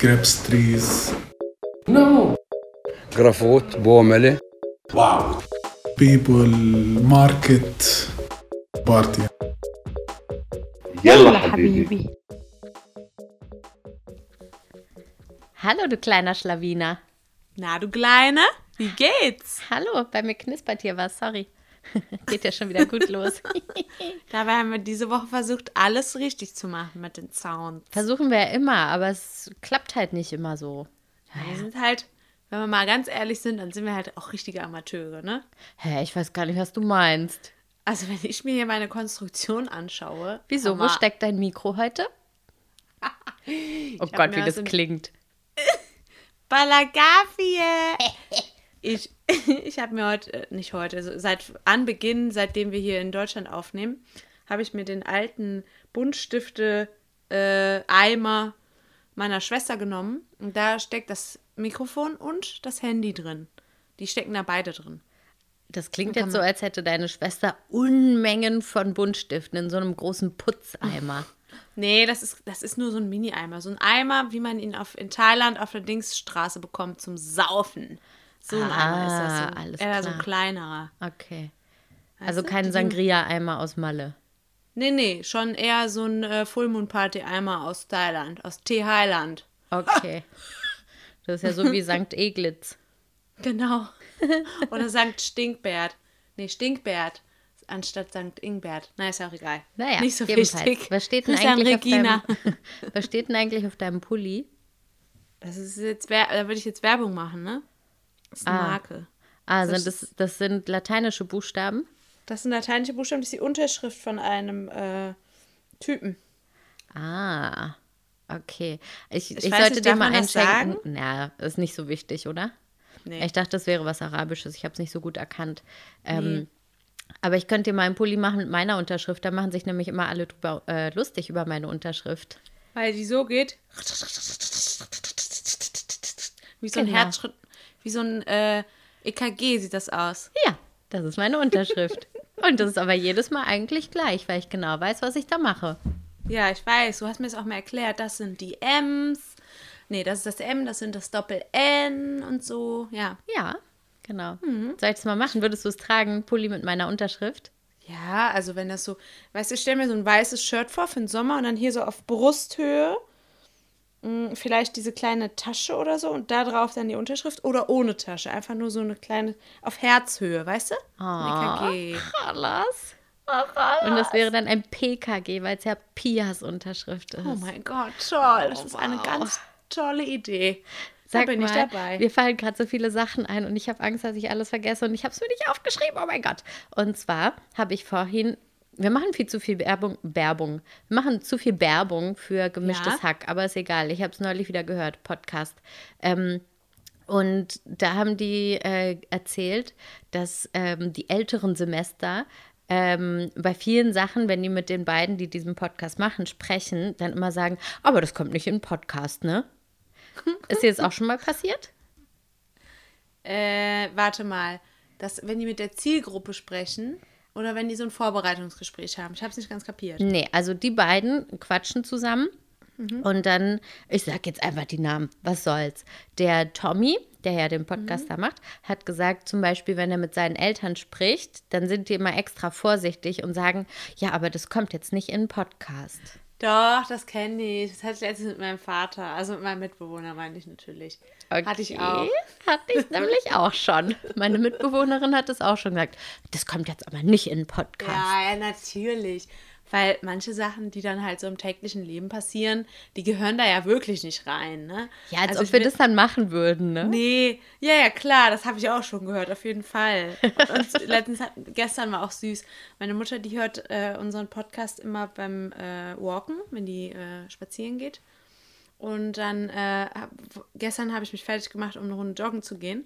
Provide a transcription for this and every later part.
grapes trees. No. جرافوت بوملة Wow. People, market, party. يلا حبيبي. Hallo, du kleiner Schlawiner. Na, du Kleine, wie geht's? Hallo, bei mir knispert hier was, sorry. Geht ja schon wieder gut los. Dabei haben wir diese Woche versucht, alles richtig zu machen mit den Sounds. Versuchen wir ja immer, aber es klappt halt nicht immer so. Wir sind halt, wenn wir mal ganz ehrlich sind, dann sind wir halt auch richtige Amateure, ne? Hä, ich weiß gar nicht, was du meinst. Also wenn ich mir hier meine Konstruktion anschaue. Wieso? Wo steckt dein Mikro heute? Oh Gott, wie das klingt. Balagafie! Ich, ich habe mir heute, äh, nicht heute, also seit Anbeginn, seitdem wir hier in Deutschland aufnehmen, habe ich mir den alten Buntstifte-Eimer meiner Schwester genommen. Und da steckt das Mikrofon und das Handy drin. Die stecken da beide drin. Das klingt jetzt so, als hätte deine Schwester Unmengen von Buntstiften in so einem großen Putzeimer. Nee, das ist, das ist nur so ein Mini-Eimer. So ein Eimer, wie man ihn auf, in Thailand auf der Dingsstraße bekommt zum Saufen. So ein Eimer ist das. So, Ah, alles eher so ein klar. kleinerer. Okay. Also du, kein Sangria-Eimer aus Malle. Nee, nee, schon eher so ein äh, Full Moon Party Eimer aus Thailand, aus Thailand. Okay. Das ist ja so wie St. Eglitz. Genau. Oder St. Stinkbert. Nee, Stinkbert anstatt St. Ingbert. Na, ist ja auch egal. Naja, Nicht so jedenfalls. wichtig. Was steht denn eigentlich auf Regina. deinem, was steht denn eigentlich auf deinem Pulli? Das ist jetzt, Wer- da würde ich jetzt Werbung machen, ne? Das ist eine Ah. Marke. Ah, Das sind das, das sind lateinische Buchstaben? Das sind lateinische Buchstaben, das ist die Unterschrift von einem äh, Typen. Ah, okay. Ich, ich, Ich sollte nicht, dir mal einschenken. sagen? Na, ist nicht so wichtig, oder? Nee. Ich dachte, das wäre was Arabisches. Ich habe es nicht so gut erkannt. Ähm, Aber ich könnte dir mal einen Pulli machen mit meiner Unterschrift. Da machen sich nämlich immer alle drüber, äh, lustig über meine Unterschrift. Weil die so geht. Wie so ein Genau. Herzschritt, wie so ein äh, EKG sieht das aus. Ja, das ist meine Unterschrift. Und das ist aber jedes Mal eigentlich gleich, weil ich genau weiß, was ich da mache. Ja, ich weiß, du hast mir das auch mal erklärt. Das sind die M's. Nee, das ist das M, das sind das Doppel-N und so. Ja. Ja, genau. Mhm. Soll ich es mal machen? Würdest du es tragen, Pulli mit meiner Unterschrift? Ja, also wenn das so, weißt du, ich stelle mir so ein weißes Shirt vor für den Sommer und dann hier so auf Brusthöhe mh, vielleicht diese kleine Tasche oder so und da drauf dann die Unterschrift oder ohne Tasche, einfach nur so eine kleine, auf Herzhöhe, weißt du? Ah. Alles. Und das wäre dann ein PKG, weil es ja Pias Unterschrift ist. Oh mein Gott, toll, das ist eine ganz tolle Idee. Da Sag bin mal, ich dabei. Mir fallen gerade so viele Sachen ein und ich habe Angst, dass ich alles vergesse und ich habe es mir nicht aufgeschrieben. Oh mein Gott. Und zwar habe ich vorhin, wir machen viel zu viel Werbung, Werbung. Wir machen zu viel Werbung für gemischtes Ja. Hack, aber ist egal. Ich habe es neulich wieder gehört, Podcast. Ähm, und da haben die äh, erzählt, dass ähm, die älteren Semester ähm, bei vielen Sachen, wenn die mit den beiden, die diesen Podcast machen, sprechen, dann immer sagen, aber das kommt nicht in den Podcast, ne? Ist dir das auch schon mal passiert? Äh, warte mal, das, wenn die mit der Zielgruppe sprechen oder wenn die so ein Vorbereitungsgespräch haben. Ich habe es nicht ganz kapiert. Nee, also die beiden quatschen zusammen und dann, ich sag jetzt einfach die Namen, was soll's. Der Tommy, der ja den Podcast da macht, hat gesagt, zum Beispiel, wenn er mit seinen Eltern spricht, dann sind die immer extra vorsichtig und sagen, ja, aber das kommt jetzt nicht in den Podcast. Doch, das kenne ich. Das hatte ich letztens mit meinem Vater, also mit meinem Mitbewohner, meine ich natürlich. Hatte ich auch. Hatte ich nämlich auch schon. Meine Mitbewohnerin hat es auch schon gesagt. Das kommt jetzt aber nicht in den Podcast. Ja, ja, natürlich. Weil manche Sachen, die dann halt so im täglichen Leben passieren, die gehören da ja wirklich nicht rein, ne? Ja, als Also ob wir das dann machen würden, ne? Nee, ja, ja, klar, das habe ich auch schon gehört, auf jeden Fall. Und letztens, hat, gestern war auch süß. Meine Mutter, die hört äh, unseren Podcast immer beim äh, Walken, wenn die äh, spazieren geht. Und dann, äh, hab, gestern habe ich mich fertig gemacht, um eine Runde joggen zu gehen.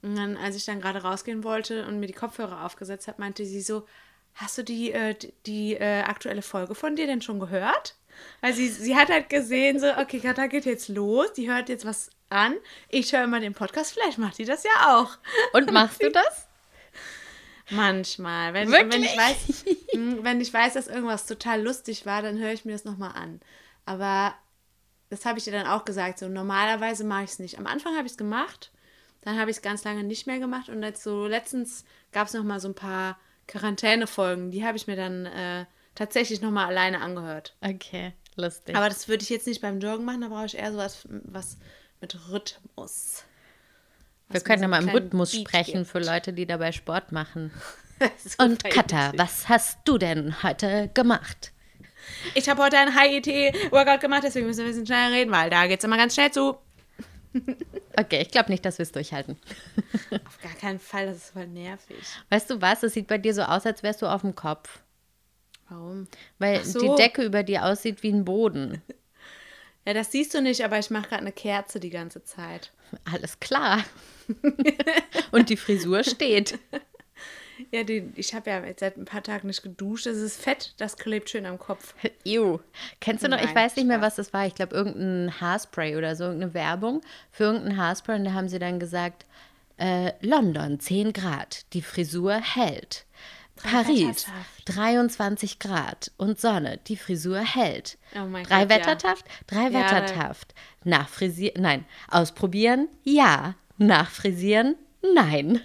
Und dann, als ich dann gerade rausgehen wollte und mir die Kopfhörer aufgesetzt habe, meinte sie so, hast du die, äh, die, äh, aktuelle Folge von dir denn schon gehört? Weil sie, sie hat halt gesehen, so, okay, Katha geht jetzt los, die hört jetzt was an. Ich höre immer den Podcast, vielleicht macht die das ja auch. Und machst du das? Manchmal. Wenn, wenn, Wirklich? ich weiß, Mm, wenn ich weiß, dass irgendwas total lustig war, dann höre ich mir das nochmal an. Aber das habe ich dir dann auch gesagt. So normalerweise mache ich es nicht. Am Anfang habe ich es gemacht, dann habe ich es ganz lange nicht mehr gemacht und jetzt so letztens gab es noch mal so ein paar Quarantänefolgen. Die habe ich mir dann äh, tatsächlich noch mal alleine angehört. Okay, lustig. Aber das würde ich jetzt nicht beim Joggen machen. Da brauche ich eher sowas was mit Rhythmus. Wir Was können mir ja so mal einen im Rhythmus Beat sprechen gibt. für Leute, die dabei Sport machen. Und Katha, was hast du denn heute gemacht? Ich habe heute ein High-ET-Workout gemacht, deswegen müssen wir ein bisschen schneller reden, weil da geht es immer ganz schnell zu. Okay, ich glaube nicht, dass wir es durchhalten. Auf gar keinen Fall, das ist voll nervig. Weißt du was? Es sieht bei dir so aus, als wärst du auf dem Kopf. Warum? Weil so. die Decke über dir aussieht wie ein Boden. Ja, das siehst du nicht, aber ich mache gerade eine Kerze die ganze Zeit. Alles klar. Und die Frisur steht. Ja, die, ich habe ja jetzt seit ein paar Tagen nicht geduscht. Das ist Fett, das klebt schön am Kopf. Ew. Kennst du noch, ich Nein, weiß nicht mehr, was das war. Ich glaube, irgendein Haarspray oder so, irgendeine Werbung für irgendein Haarspray. Und da haben sie dann gesagt, äh, London 10 Grad, die Frisur hält. Paris Wettertaft. 23 Grad und Sonne, die Frisur hält. Oh mein Drei Gott, ja. Wettertaft, drei Ja, Wettertaft. Nachfrisieren, nein. Ausprobieren, ja. Nachfrisieren, nein.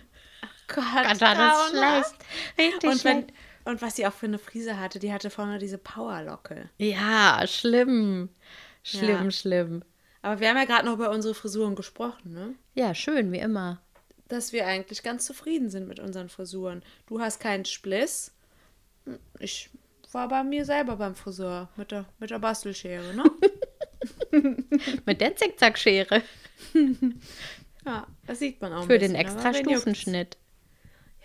Gott, war das schlecht. Richtig Und, wenn, schlecht. und was sie auch für eine Frise hatte, die hatte vorne diese Powerlocke. Ja, schlimm. Schlimm, Ja. schlimm. Aber wir haben ja gerade noch über unsere Frisuren gesprochen, ne? Ja, schön, wie immer. Dass wir eigentlich ganz zufrieden sind mit unseren Frisuren. Du hast keinen Spliss. Ich war bei mir selber beim Friseur mit der, mit der Bastelschere, ne? Mit der Zickzackschere. ja, das sieht man auch ein Für den bisschen, extra wen juckt's? Stufenschnitt.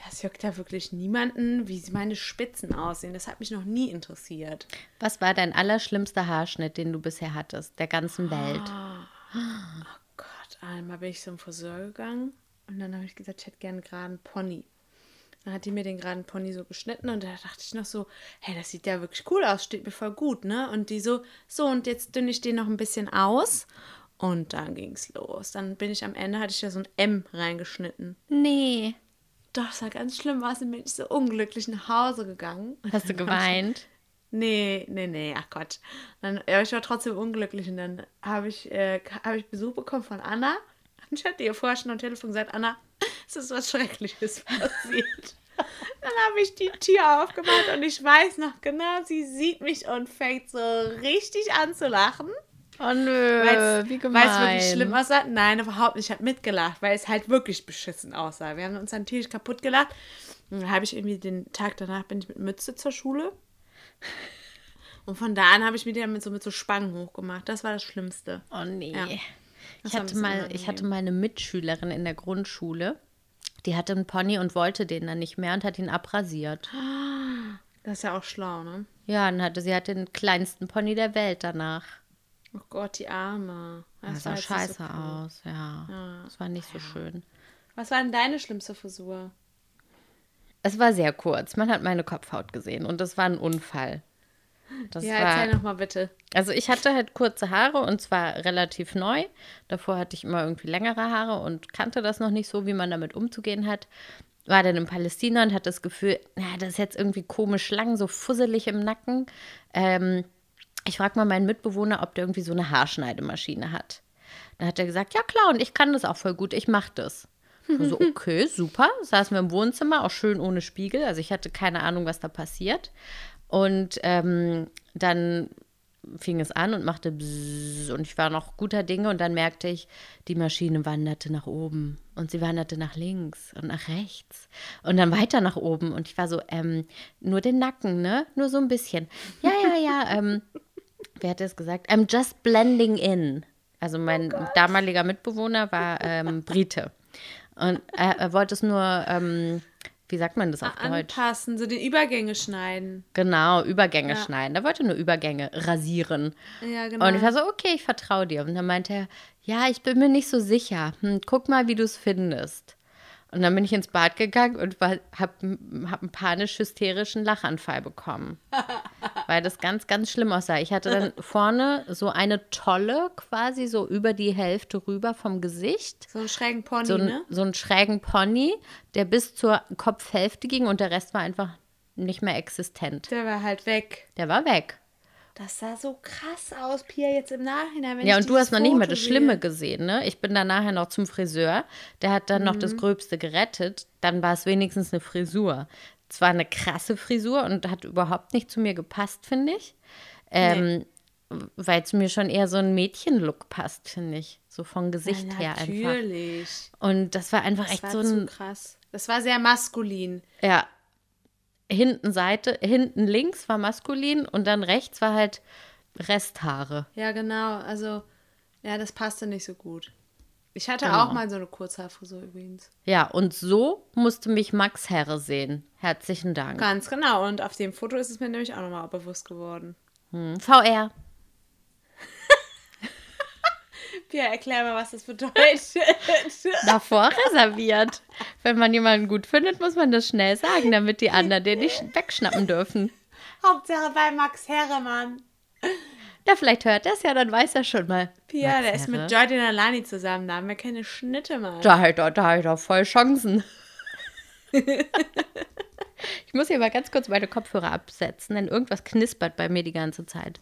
Es juckt ja wirklich niemanden, wie meine Spitzen aussehen. Das hat mich noch nie interessiert. Was war dein allerschlimmster Haarschnitt, den du bisher hattest, der ganzen Welt? Gott, einmal bin ich zum Friseur gegangen und dann habe ich gesagt, ich hätte gerne einen geraden Pony. Dann hat die mir den geraden Pony so geschnitten und da dachte ich noch so, hey, das sieht ja wirklich cool aus, steht mir voll gut, ne? Und die so, so und jetzt dünne ich den noch ein bisschen aus und dann ging es los. Dann bin ich am Ende, hatte ich ja so ein M reingeschnitten. Nee. Doch, das war ganz schlimm, war dann bin ich so unglücklich nach Hause gegangen. Hast du geweint? Nee, nee, nee, ach Gott. Dann, ja, ich war trotzdem unglücklich und dann habe ich, äh, hab ich Besuch bekommen von Anna. Und ich hatte ihr vorher schon am Telefon gesagt, Anna, es ist was Schreckliches passiert. dann habe ich die Tür aufgemacht und ich weiß noch genau, sie sieht mich und fängt so richtig an zu lachen. Oh nö, Weil wie es gemein. wirklich schlimm aussah. Nein, überhaupt nicht. Ich habe mitgelacht, weil es halt wirklich beschissen aussah. Wir haben uns dann tierisch kaputt gelacht. Und dann habe ich irgendwie den Tag danach bin ich mit Mütze zur Schule. Und von da an habe ich mir die dann mit so, mit so Spangen hochgemacht. Das war das Schlimmste. Oh nee. Ja. Ich hatte, mal, ich hatte mal eine Mitschülerin in der Grundschule, die hatte einen Pony und wollte den dann nicht mehr und hat ihn abrasiert. Das ist ja auch schlau, ne? Ja, dann hatte sie hatte den kleinsten Pony der Welt danach. Oh Gott, die Arme. Das war sah scheiße so cool. aus, ja. Das war nicht so schön. Was war denn deine schlimmste Frisur? Es war sehr kurz. Man hat meine Kopfhaut gesehen und das war ein Unfall. Das ja, war, erzähl noch mal bitte. Also ich hatte halt kurze Haare und zwar relativ neu. Davor hatte ich immer irgendwie längere Haare und kannte das noch nicht so, wie man damit umzugehen hat. War dann in Palästina und hatte das Gefühl, na, das ist jetzt irgendwie komisch lang, so fusselig im Nacken. Ähm, ich frage mal meinen Mitbewohner, ob der irgendwie so eine Haarschneidemaschine hat. Dann hat er gesagt, ja klar, und ich kann das auch voll gut, ich mache das. Ich war so, okay, super. Saßen wir im Wohnzimmer, auch schön ohne Spiegel. Also ich hatte keine Ahnung, was da passiert. Und ähm, dann fing es an und machte Bzzz und ich war noch guter Dinge und dann merkte ich, die Maschine wanderte nach oben und sie wanderte nach links und nach rechts und dann weiter nach oben und ich war so, ähm, nur den Nacken, ne? Nur so ein bisschen. Ja, ja, ja, ähm, wer hat das gesagt? I'm just blending in. Also mein damaliger Mitbewohner war ähm, Brite und er, er wollte es nur, ähm, wie sagt man das auf Deutsch? Anpassen, so die Übergänge schneiden. Genau, Übergänge Ja. schneiden. Er wollte nur Übergänge rasieren. Ja, genau. Und ich war so, okay, ich vertraue dir. Und dann meinte er, ja, ich bin mir nicht so sicher. Hm, guck mal, wie du es findest. Und dann bin ich ins Bad gegangen und habe hab einen panisch-hysterischen Lachanfall bekommen. weil das ganz, ganz schlimm aussah. Ich hatte dann vorne so eine Tolle quasi so über die Hälfte rüber vom Gesicht. so einen schrägen Pony, So, ein, ne? so einen schrägen Pony, der bis zur Kopfhälfte ging und der Rest war einfach nicht mehr existent. Der war halt weg. Der war weg. Das sah so krass aus, Pia, jetzt im Nachhinein. Wenn Ja, und du hast noch nicht mal das. Schlimme gesehen, ne? Ich bin dann nachher noch zum Friseur. Der hat dann noch Mhm. das Gröbste gerettet. Dann war es wenigstens eine Frisur. Es war eine krasse Frisur und hat überhaupt nicht zu mir gepasst, finde ich. Ähm, Weil es mir schon eher so ein Mädchenlook passt, finde ich. So vom Gesicht Ja, her einfach. Natürlich. Und das war einfach Das echt war so ein. krass. Das war sehr maskulin. Ja. Hinten Seite, hinten links war maskulin und dann rechts war halt Resthaare. Ja, genau. Also, ja, das passte nicht so gut. Ich hatte Genau. auch mal so eine Kurzhaarfrisur übrigens. Ja, und so musste mich Max Herre sehen. Herzlichen Dank. Ganz genau. Und auf dem Foto ist es mir nämlich auch nochmal bewusst geworden. Hm, VR. Pia, erklär mal, was das bedeutet. Davor reserviert. Wenn man jemanden gut findet, muss man das schnell sagen, damit die anderen den nicht wegschnappen dürfen. Hauptsache bei Max Herremann. Ja, vielleicht hört er es ja, dann weiß er schon mal. Pia, Max der ist mit. Jordan Alani zusammen. Da haben wir keine Schnitte mal. Da hat er, da hat er voll Chancen. ich muss hier mal ganz kurz meine Kopfhörer absetzen, denn irgendwas knispert bei mir die ganze Zeit.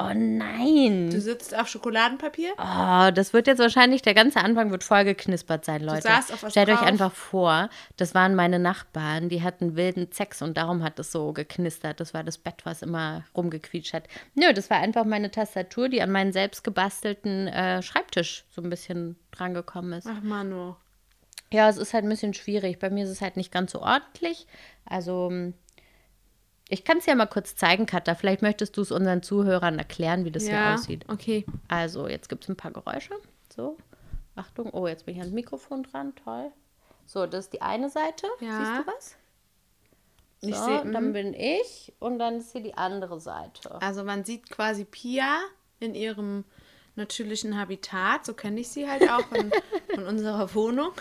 Oh nein. Du sitzt auf Schokoladenpapier? Oh, das wird jetzt wahrscheinlich, der ganze Anfang wird voll geknispert sein, Leute. saßt auf was Stellt euch drauf? einfach vor, das waren meine Nachbarn, die hatten wilden Sex und darum hat es so geknistert. Das war das Bett, was immer rumgequietscht hat. Nö, das war einfach meine Tastatur, die an meinen selbst gebastelten äh, Schreibtisch so ein bisschen drangekommen ist. Ach, Manu. Ja, es ist halt ein bisschen schwierig. Bei mir ist es halt nicht ganz so ordentlich. Also, mm, ich kann es ja mal kurz zeigen, Katha. Vielleicht möchtest du es unseren Zuhörern erklären, wie das hier Ja, aussieht. okay. Also, jetzt gibt es ein paar Geräusche. So, Achtung. Oh, jetzt bin ich ans Mikrofon dran. Toll. So, das ist die eine Seite. Ja. Siehst du was? Ich So, seh- dann mhm. bin ich und dann ist hier die andere Seite. Also man sieht quasi Pia in ihrem natürlichen Habitat. So kenne ich sie halt auch von, von unserer Wohnung.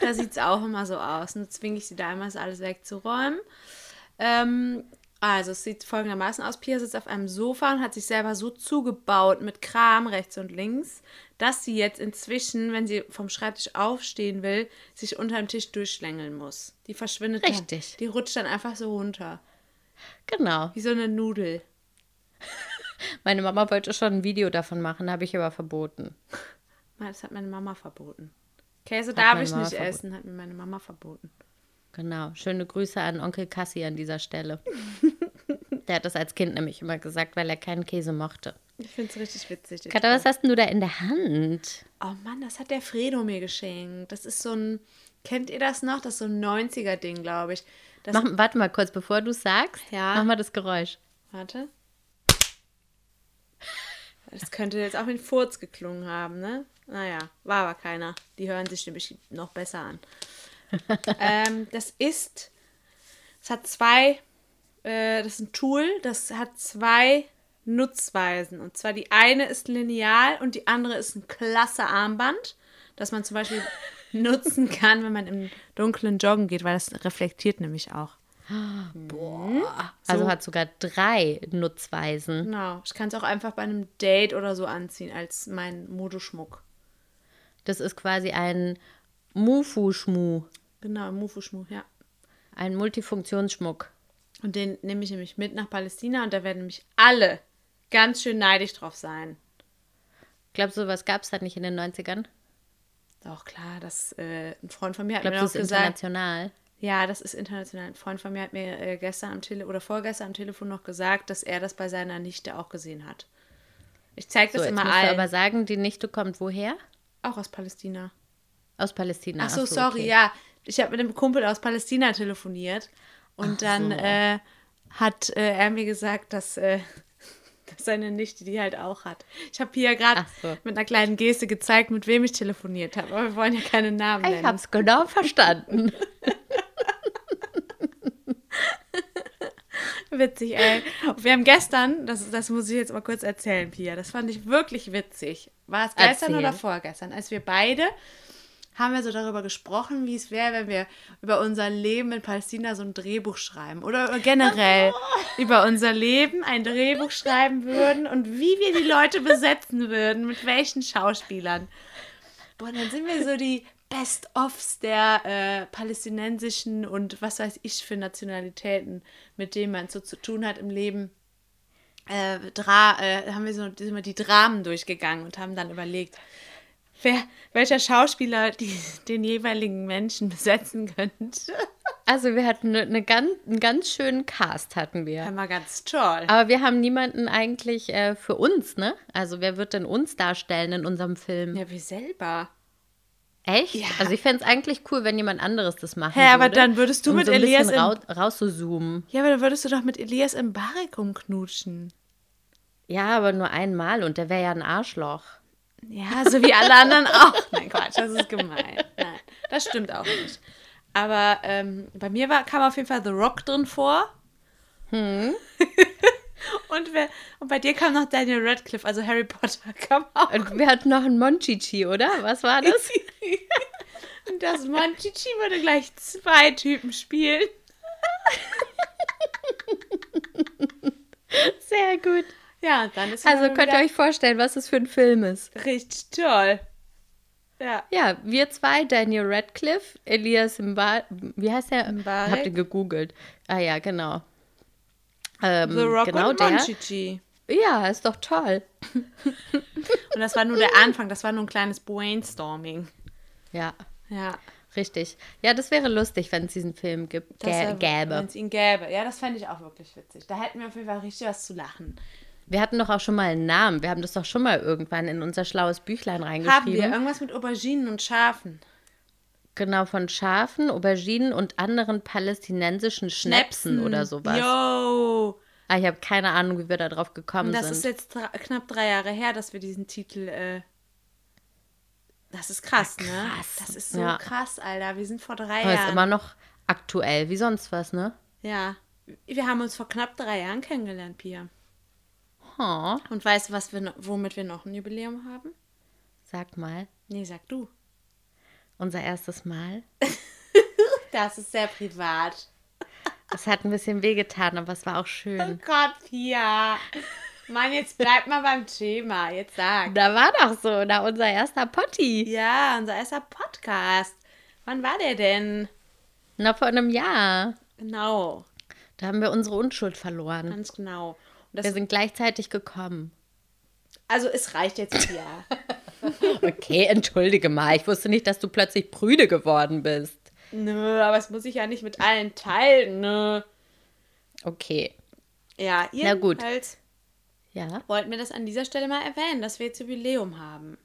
Da sieht es auch immer so aus. Und zwinge ich sie da immer, alles wegzuräumen. Ähm, also es sieht folgendermaßen aus. Pia sitzt auf einem Sofa und hat sich selber so zugebaut mit Kram rechts und links, dass sie jetzt inzwischen, wenn sie vom Schreibtisch aufstehen will, sich unter dem Tisch durchschlängeln muss. Die verschwindet Richtig. dann. Die rutscht dann einfach so runter. Genau. Wie so eine Nudel. Meine Mama wollte schon ein Video davon machen, habe ich aber verboten. Das hat meine Mama verboten. Käse Hat darf ich nicht verboten. essen, hat mir meine Mama verboten. Genau. Schöne Grüße an Onkel Cassie an dieser Stelle. Der hat das als Kind nämlich immer gesagt, weil er keinen Käse mochte. Ich finde es richtig witzig. Katha, was hast denn du da in der Hand? Oh Mann, das hat der Fredo mir geschenkt. Das ist so ein, kennt ihr das noch? Das ist so ein 90er-Ding, glaube ich. Das, Mach, warte mal kurz, bevor du sagst. Ja. Mach mal das Geräusch. Warte. Das könnte jetzt auch mit Furz geklungen haben, ne? Naja, war aber keiner. Die hören sich nämlich noch besser an. Ähm, das ist, es hat zwei, äh, das ist ein Tool, das hat zwei Nutzweisen. Und zwar die eine ist lineal und die andere ist ein klasse Armband, das man zum Beispiel nutzen kann, wenn man im Dunkeln joggen geht, weil das reflektiert nämlich auch. Also hat sogar drei Nutzweisen. Genau. Ich kann es auch einfach bei einem Date oder so anziehen als mein Modeschmuck. Das ist quasi ein Mufu-Schmu, Genau, Mufuschmuck, ja. ein Multifunktionsschmuck. Und den nehme ich nämlich mit nach Palästina und da werden nämlich alle ganz schön neidisch drauf sein. Glaubst du, was gab es da nicht in den 90ern? Doch, klar, das, äh, ein Freund von mir hat Glaubst mir du, noch es ist gesagt, international? ja, das ist international. Ein Freund von mir hat mir äh, gestern am Telefon oder vorgestern am Telefon noch gesagt, dass er das bei seiner Nichte auch gesehen hat. Ich zeige So, das jetzt immer musst du allen. aber sagen, die Nichte kommt woher? Auch aus Palästina. Aus Palästina. Ach so, sorry, okay. ja. Ich habe mit einem Kumpel aus Palästina telefoniert und dann so. äh, hat äh, er mir gesagt, dass, äh, dass seine Nichte die halt auch hat. Ich habe hier gerade so. mit einer kleinen Geste gezeigt, mit wem ich telefoniert habe, aber wir wollen ja keine Namen Ich nennen. hab's genau verstanden. Witzig, ey. Wir haben gestern, das, das muss ich jetzt mal kurz erzählen, Pia, das fand ich wirklich witzig. War es gestern Erzähl. oder vorgestern? Als wir beide haben wir so darüber gesprochen, wie es wäre, wenn wir über unser Leben in Palästina so ein Drehbuch schreiben oder generell über unser Leben ein Drehbuch schreiben würden und wie wir die Leute besetzen würden, mit welchen Schauspielern. Boah, dann sind wir so die Best-ofs der äh, palästinensischen und was weiß ich für Nationalitäten, mit denen man so zu tun hat im Leben. äh, Dra äh, haben wir so sind wir die Dramen durchgegangen und haben dann überlegt, wer, welcher Schauspieler die, den jeweiligen Menschen besetzen könnte. Also wir hatten eine, eine ganz, einen ganz schönen Cast hatten wir. War ganz toll. Aber wir haben niemanden eigentlich äh, für uns, ne? Also wer wird denn uns darstellen in unserem Film? Ja, wir selber. Echt? Ja. Also ich fände es eigentlich cool, wenn jemand anderes das machen Hä, aber würde. dann würdest du um mit so ein Elias im- rau rauszuzoomen. Ja, aber dann würdest du doch mit Elias im Barrik rumknutschen. Ja, aber nur einmal und der wäre ja ein Arschloch. Ja, so wie alle anderen auch. Nein, Quatsch, das ist gemein. Nein, das stimmt auch nicht. Aber ähm, bei mir war, kam auf jeden Fall The Rock drin vor. Hm. und, wer, und bei dir kam noch Daniel Radcliffe, also Harry Potter kam auch. Und wir hatten noch einen Monchichi, oder? Was war das? Und das Monchichi würde gleich zwei Typen spielen. Sehr gut. Ja, dann ist Also könnt ihr euch vorstellen, was das für ein Film ist. richtig toll. Ja. Ja, wir zwei, Daniel Radcliffe, Elias Mbar wie heißt der? Mbarek. Habt ihr gegoogelt? Ah ja, genau. Ähm, The Rock genau und der. Monchichi. Ja, ist doch toll. Und das war nur der Anfang, das war nur ein kleines Brainstorming. Ja, Ja. richtig. Ja, das wäre lustig, wenn es diesen Film gibt. Gäbe. Wenn es ihn gäbe. Ja, das fände ich auch wirklich witzig. Da hätten wir auf jeden Fall richtig was zu lachen. Wir hatten doch auch schon mal einen Namen. Wir haben das doch schon mal irgendwann in unser schlaues Büchlein Haben reingeschrieben. wir irgendwas mit Auberginen und Schafen? Genau, von Schafen, Auberginen und anderen palästinensischen Schnäpsen oder sowas. Yo! Ah, ich habe keine Ahnung, wie wir da drauf gekommen das sind. ist jetzt knapp drei Jahre her, dass wir diesen Titel. Äh, das ist krass, ne? krass. Das ist so Ja. krass, Alter. Wir sind vor drei Aber ist Jahren. immer noch aktuell, wie sonst was, ne? ja. Wir haben uns vor knapp drei Jahren kennengelernt, Pia. Oh, Und weißt du, was wir, womit wir noch ein Jubiläum haben? sag mal, Nee, sag du. unser erstes Mal. Das ist sehr privat. Es hat ein bisschen wehgetan, aber es war auch Oh schön. Gott, Pia. Mann, jetzt bleib mal beim Thema. Jetzt sag. Da war doch so, da unser erster Potti. Ja, unser erster Podcast. Wann war der denn? Na, vor einem Jahr. Genau, Da haben wir unsere Unschuld verloren. ganz genau. Das, Wir sind gleichzeitig gekommen. also es reicht jetzt, Pia. Okay, entschuldige mal. Ich wusste nicht, dass du plötzlich prüde geworden bist. Nö, aber das muss ich ja nicht mit allen teilen, nö. Okay. Ja, Na gut. jedenfalls Ja. wollten wir das an dieser Stelle mal erwähnen, dass wir jetzt Jubiläum haben.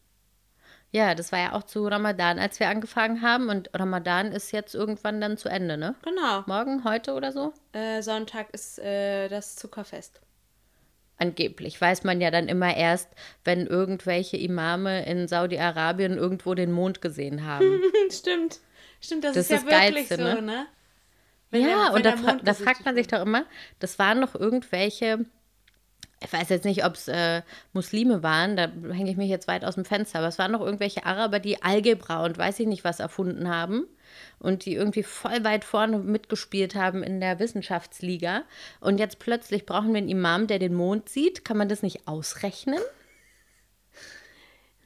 Ja, das war ja auch zu Ramadan, als wir angefangen haben. Und Ramadan ist jetzt irgendwann dann zu Ende, ne? Genau. Morgen, heute oder so? Äh, Sonntag ist äh, das Zuckerfest. Angeblich weiß man ja dann immer erst, wenn irgendwelche Imame in Saudi-Arabien irgendwo den Mond gesehen haben. Stimmt. Stimmt, das, Das ist ja ist wirklich Geilste, so, ne? ne? Wenn ja, der- und da, fra da fragt man sich doch immer, das waren noch irgendwelche, ich weiß jetzt nicht, ob es äh, Muslime waren, da hänge ich mich jetzt weit aus dem Fenster, aber es waren noch irgendwelche Araber, die Algebra und weiß ich nicht was erfunden haben und die irgendwie voll weit vorne mitgespielt haben in der Wissenschaftsliga. Und jetzt plötzlich brauchen wir einen Imam, der den Mond sieht. Kann man das nicht ausrechnen?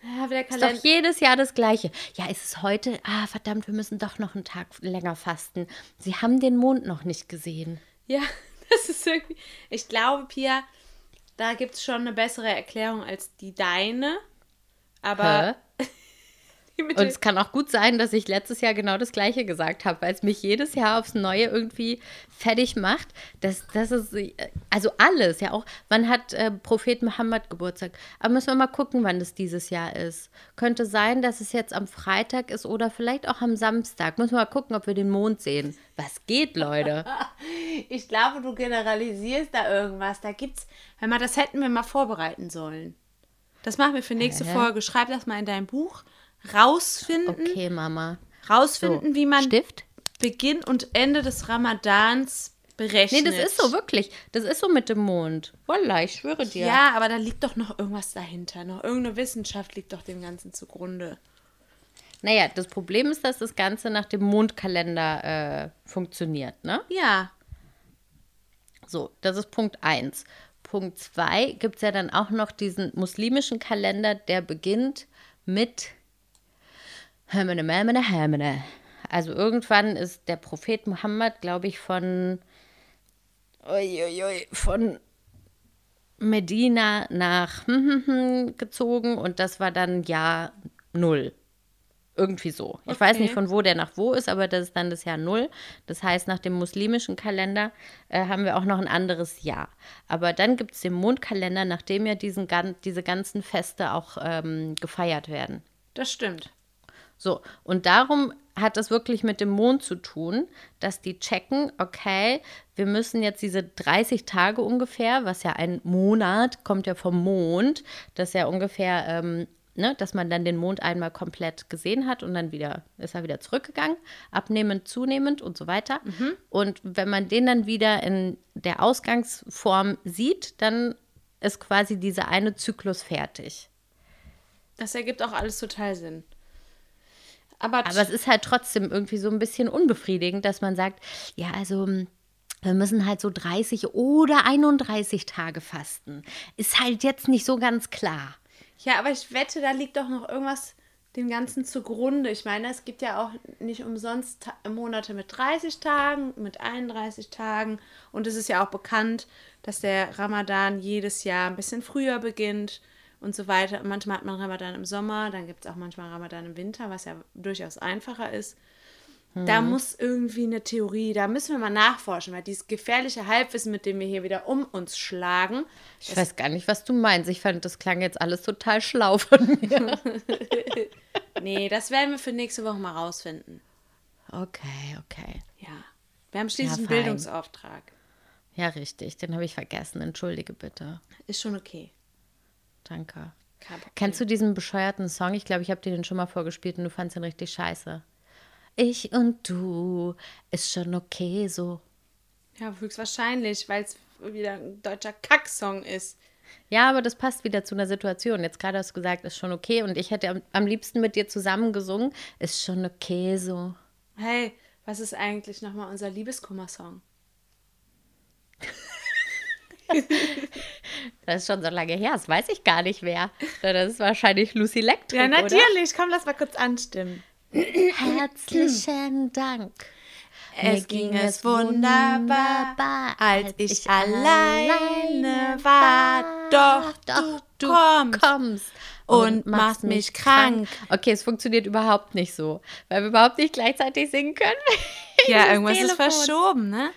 Ja, aber der Ist doch jedes Jahr das Gleiche. Ja, ist es heute? Ah, verdammt, wir müssen doch noch einen Tag länger fasten. Sie haben den Mond noch nicht gesehen. Ja, das ist irgendwie. Ich glaube, Pia, da gibt es schon eine bessere Erklärung als die deine. Aber Hä? Und es kann auch gut sein, dass ich letztes Jahr genau das Gleiche gesagt habe, weil es mich jedes Jahr aufs Neue irgendwie fertig macht. Das, das ist, äh, also alles, ja auch. Wann hat äh, Prophet Muhammad Geburtstag? Aber müssen wir mal gucken, wann das dieses Jahr ist. Könnte sein, dass es jetzt am Freitag ist oder vielleicht auch am Samstag. Müssen wir mal gucken, ob wir den Mond sehen. Was geht, Leute? ich glaube, du generalisierst da irgendwas. Da gibt's. Hör mal, das hätten wir mal vorbereiten sollen. Das machen wir für nächste Hä? Folge. Schreib das mal in dein Buch. Rausfinden, Okay, Mama. rausfinden, wie man Stift? Beginn und Ende des Ramadans Nee, berechnet. das ist so, wirklich. Das ist so mit dem Mond. Wallah, ich schwöre dir. Ja, aber da liegt doch noch irgendwas dahinter. Noch irgendeine Wissenschaft liegt doch dem Ganzen zugrunde. Naja, das Problem ist, dass das Ganze nach dem Mondkalender äh, funktioniert, ne? Ja. So, das ist Punkt 1. Punkt 2 gibt es ja dann auch noch diesen muslimischen Kalender, der beginnt mit. Also irgendwann ist der Prophet Muhammad, glaube ich, von, uiuiui, von Medina nach hm, hm, hm, gezogen und das war dann Jahr null. Irgendwie so. Ich weiß Okay. nicht, von wo der nach wo ist, aber das ist dann das Jahr null. Das heißt, nach dem muslimischen Kalender äh, haben wir auch noch ein anderes Jahr. Aber dann gibt es den Mondkalender, nachdem ja diesen, diese ganzen Feste auch ähm, gefeiert werden. Das stimmt. So, und darum hat das wirklich mit dem Mond zu tun, dass die checken, okay, wir müssen jetzt diese 30 Tage ungefähr, was ja ein Monat kommt ja vom Mond, das ist ja ungefähr, ähm, ne, dass man dann den Mond einmal komplett gesehen hat und dann wieder ist er wieder zurückgegangen, abnehmend, zunehmend und so weiter. Und wenn man den dann wieder in der Ausgangsform sieht, dann ist quasi dieser eine Zyklus fertig. Das ergibt auch alles total Sinn. Aber, Aber es ist halt trotzdem irgendwie so ein bisschen unbefriedigend, dass man sagt, ja, also wir müssen halt so 30 oder 31 Tage fasten. Ist halt jetzt nicht so ganz klar. ja, aber ich wette, da liegt doch noch irgendwas dem Ganzen zugrunde. Ich meine, es gibt ja auch nicht umsonst Monate mit 30 Tagen, mit 31 Tagen. Und es ist ja auch bekannt, dass der Ramadan jedes Jahr ein bisschen früher beginnt und so weiter. Manchmal hat man Ramadan im Sommer, dann gibt es auch manchmal Ramadan im Winter, was ja durchaus einfacher ist. Da muss irgendwie eine Theorie, da müssen wir mal nachforschen, weil dieses gefährliche Halbwissen, mit dem wir hier wieder um uns schlagen, Ich weiß gar nicht, was du meinst. Ich fand, das klang jetzt alles total schlau von mir. nee, das werden wir für nächste Woche mal rausfinden. Okay, okay. Ja. Wir haben schließlich Ja, einen. Bildungsauftrag. Ja, richtig. Den habe ich vergessen. Entschuldige bitte. Ist schon okay. Danke. Kennst du diesen bescheuerten Song? Ich glaube, ich habe dir den schon mal vorgespielt und du fandst ihn richtig scheiße. Ich und du, ist schon okay so. Ja, höchstwahrscheinlich, weil es wieder ein deutscher Kacksong ist. Ja, aber das passt wieder zu einer Situation. Jetzt gerade hast du gesagt, ist schon okay. Und ich hätte am, am liebsten mit dir zusammen gesungen. Ist schon okay so. Hey, was ist eigentlich nochmal unser Liebeskummer-Song? Das ist schon so lange her. Das weiß ich gar nicht mehr. Das ist wahrscheinlich Lucy Electric, Ja, oder? natürlich. Komm, lass mal kurz anstimmen. Herzlichen Dank. Es ging es wunderbar, als ich alleine war. Doch, Doch, du kommst kommst und machst mich krank. Okay, es funktioniert überhaupt nicht so, weil wir überhaupt nicht gleichzeitig singen können. Ja, irgendwas ist Telefon. verschoben, ne?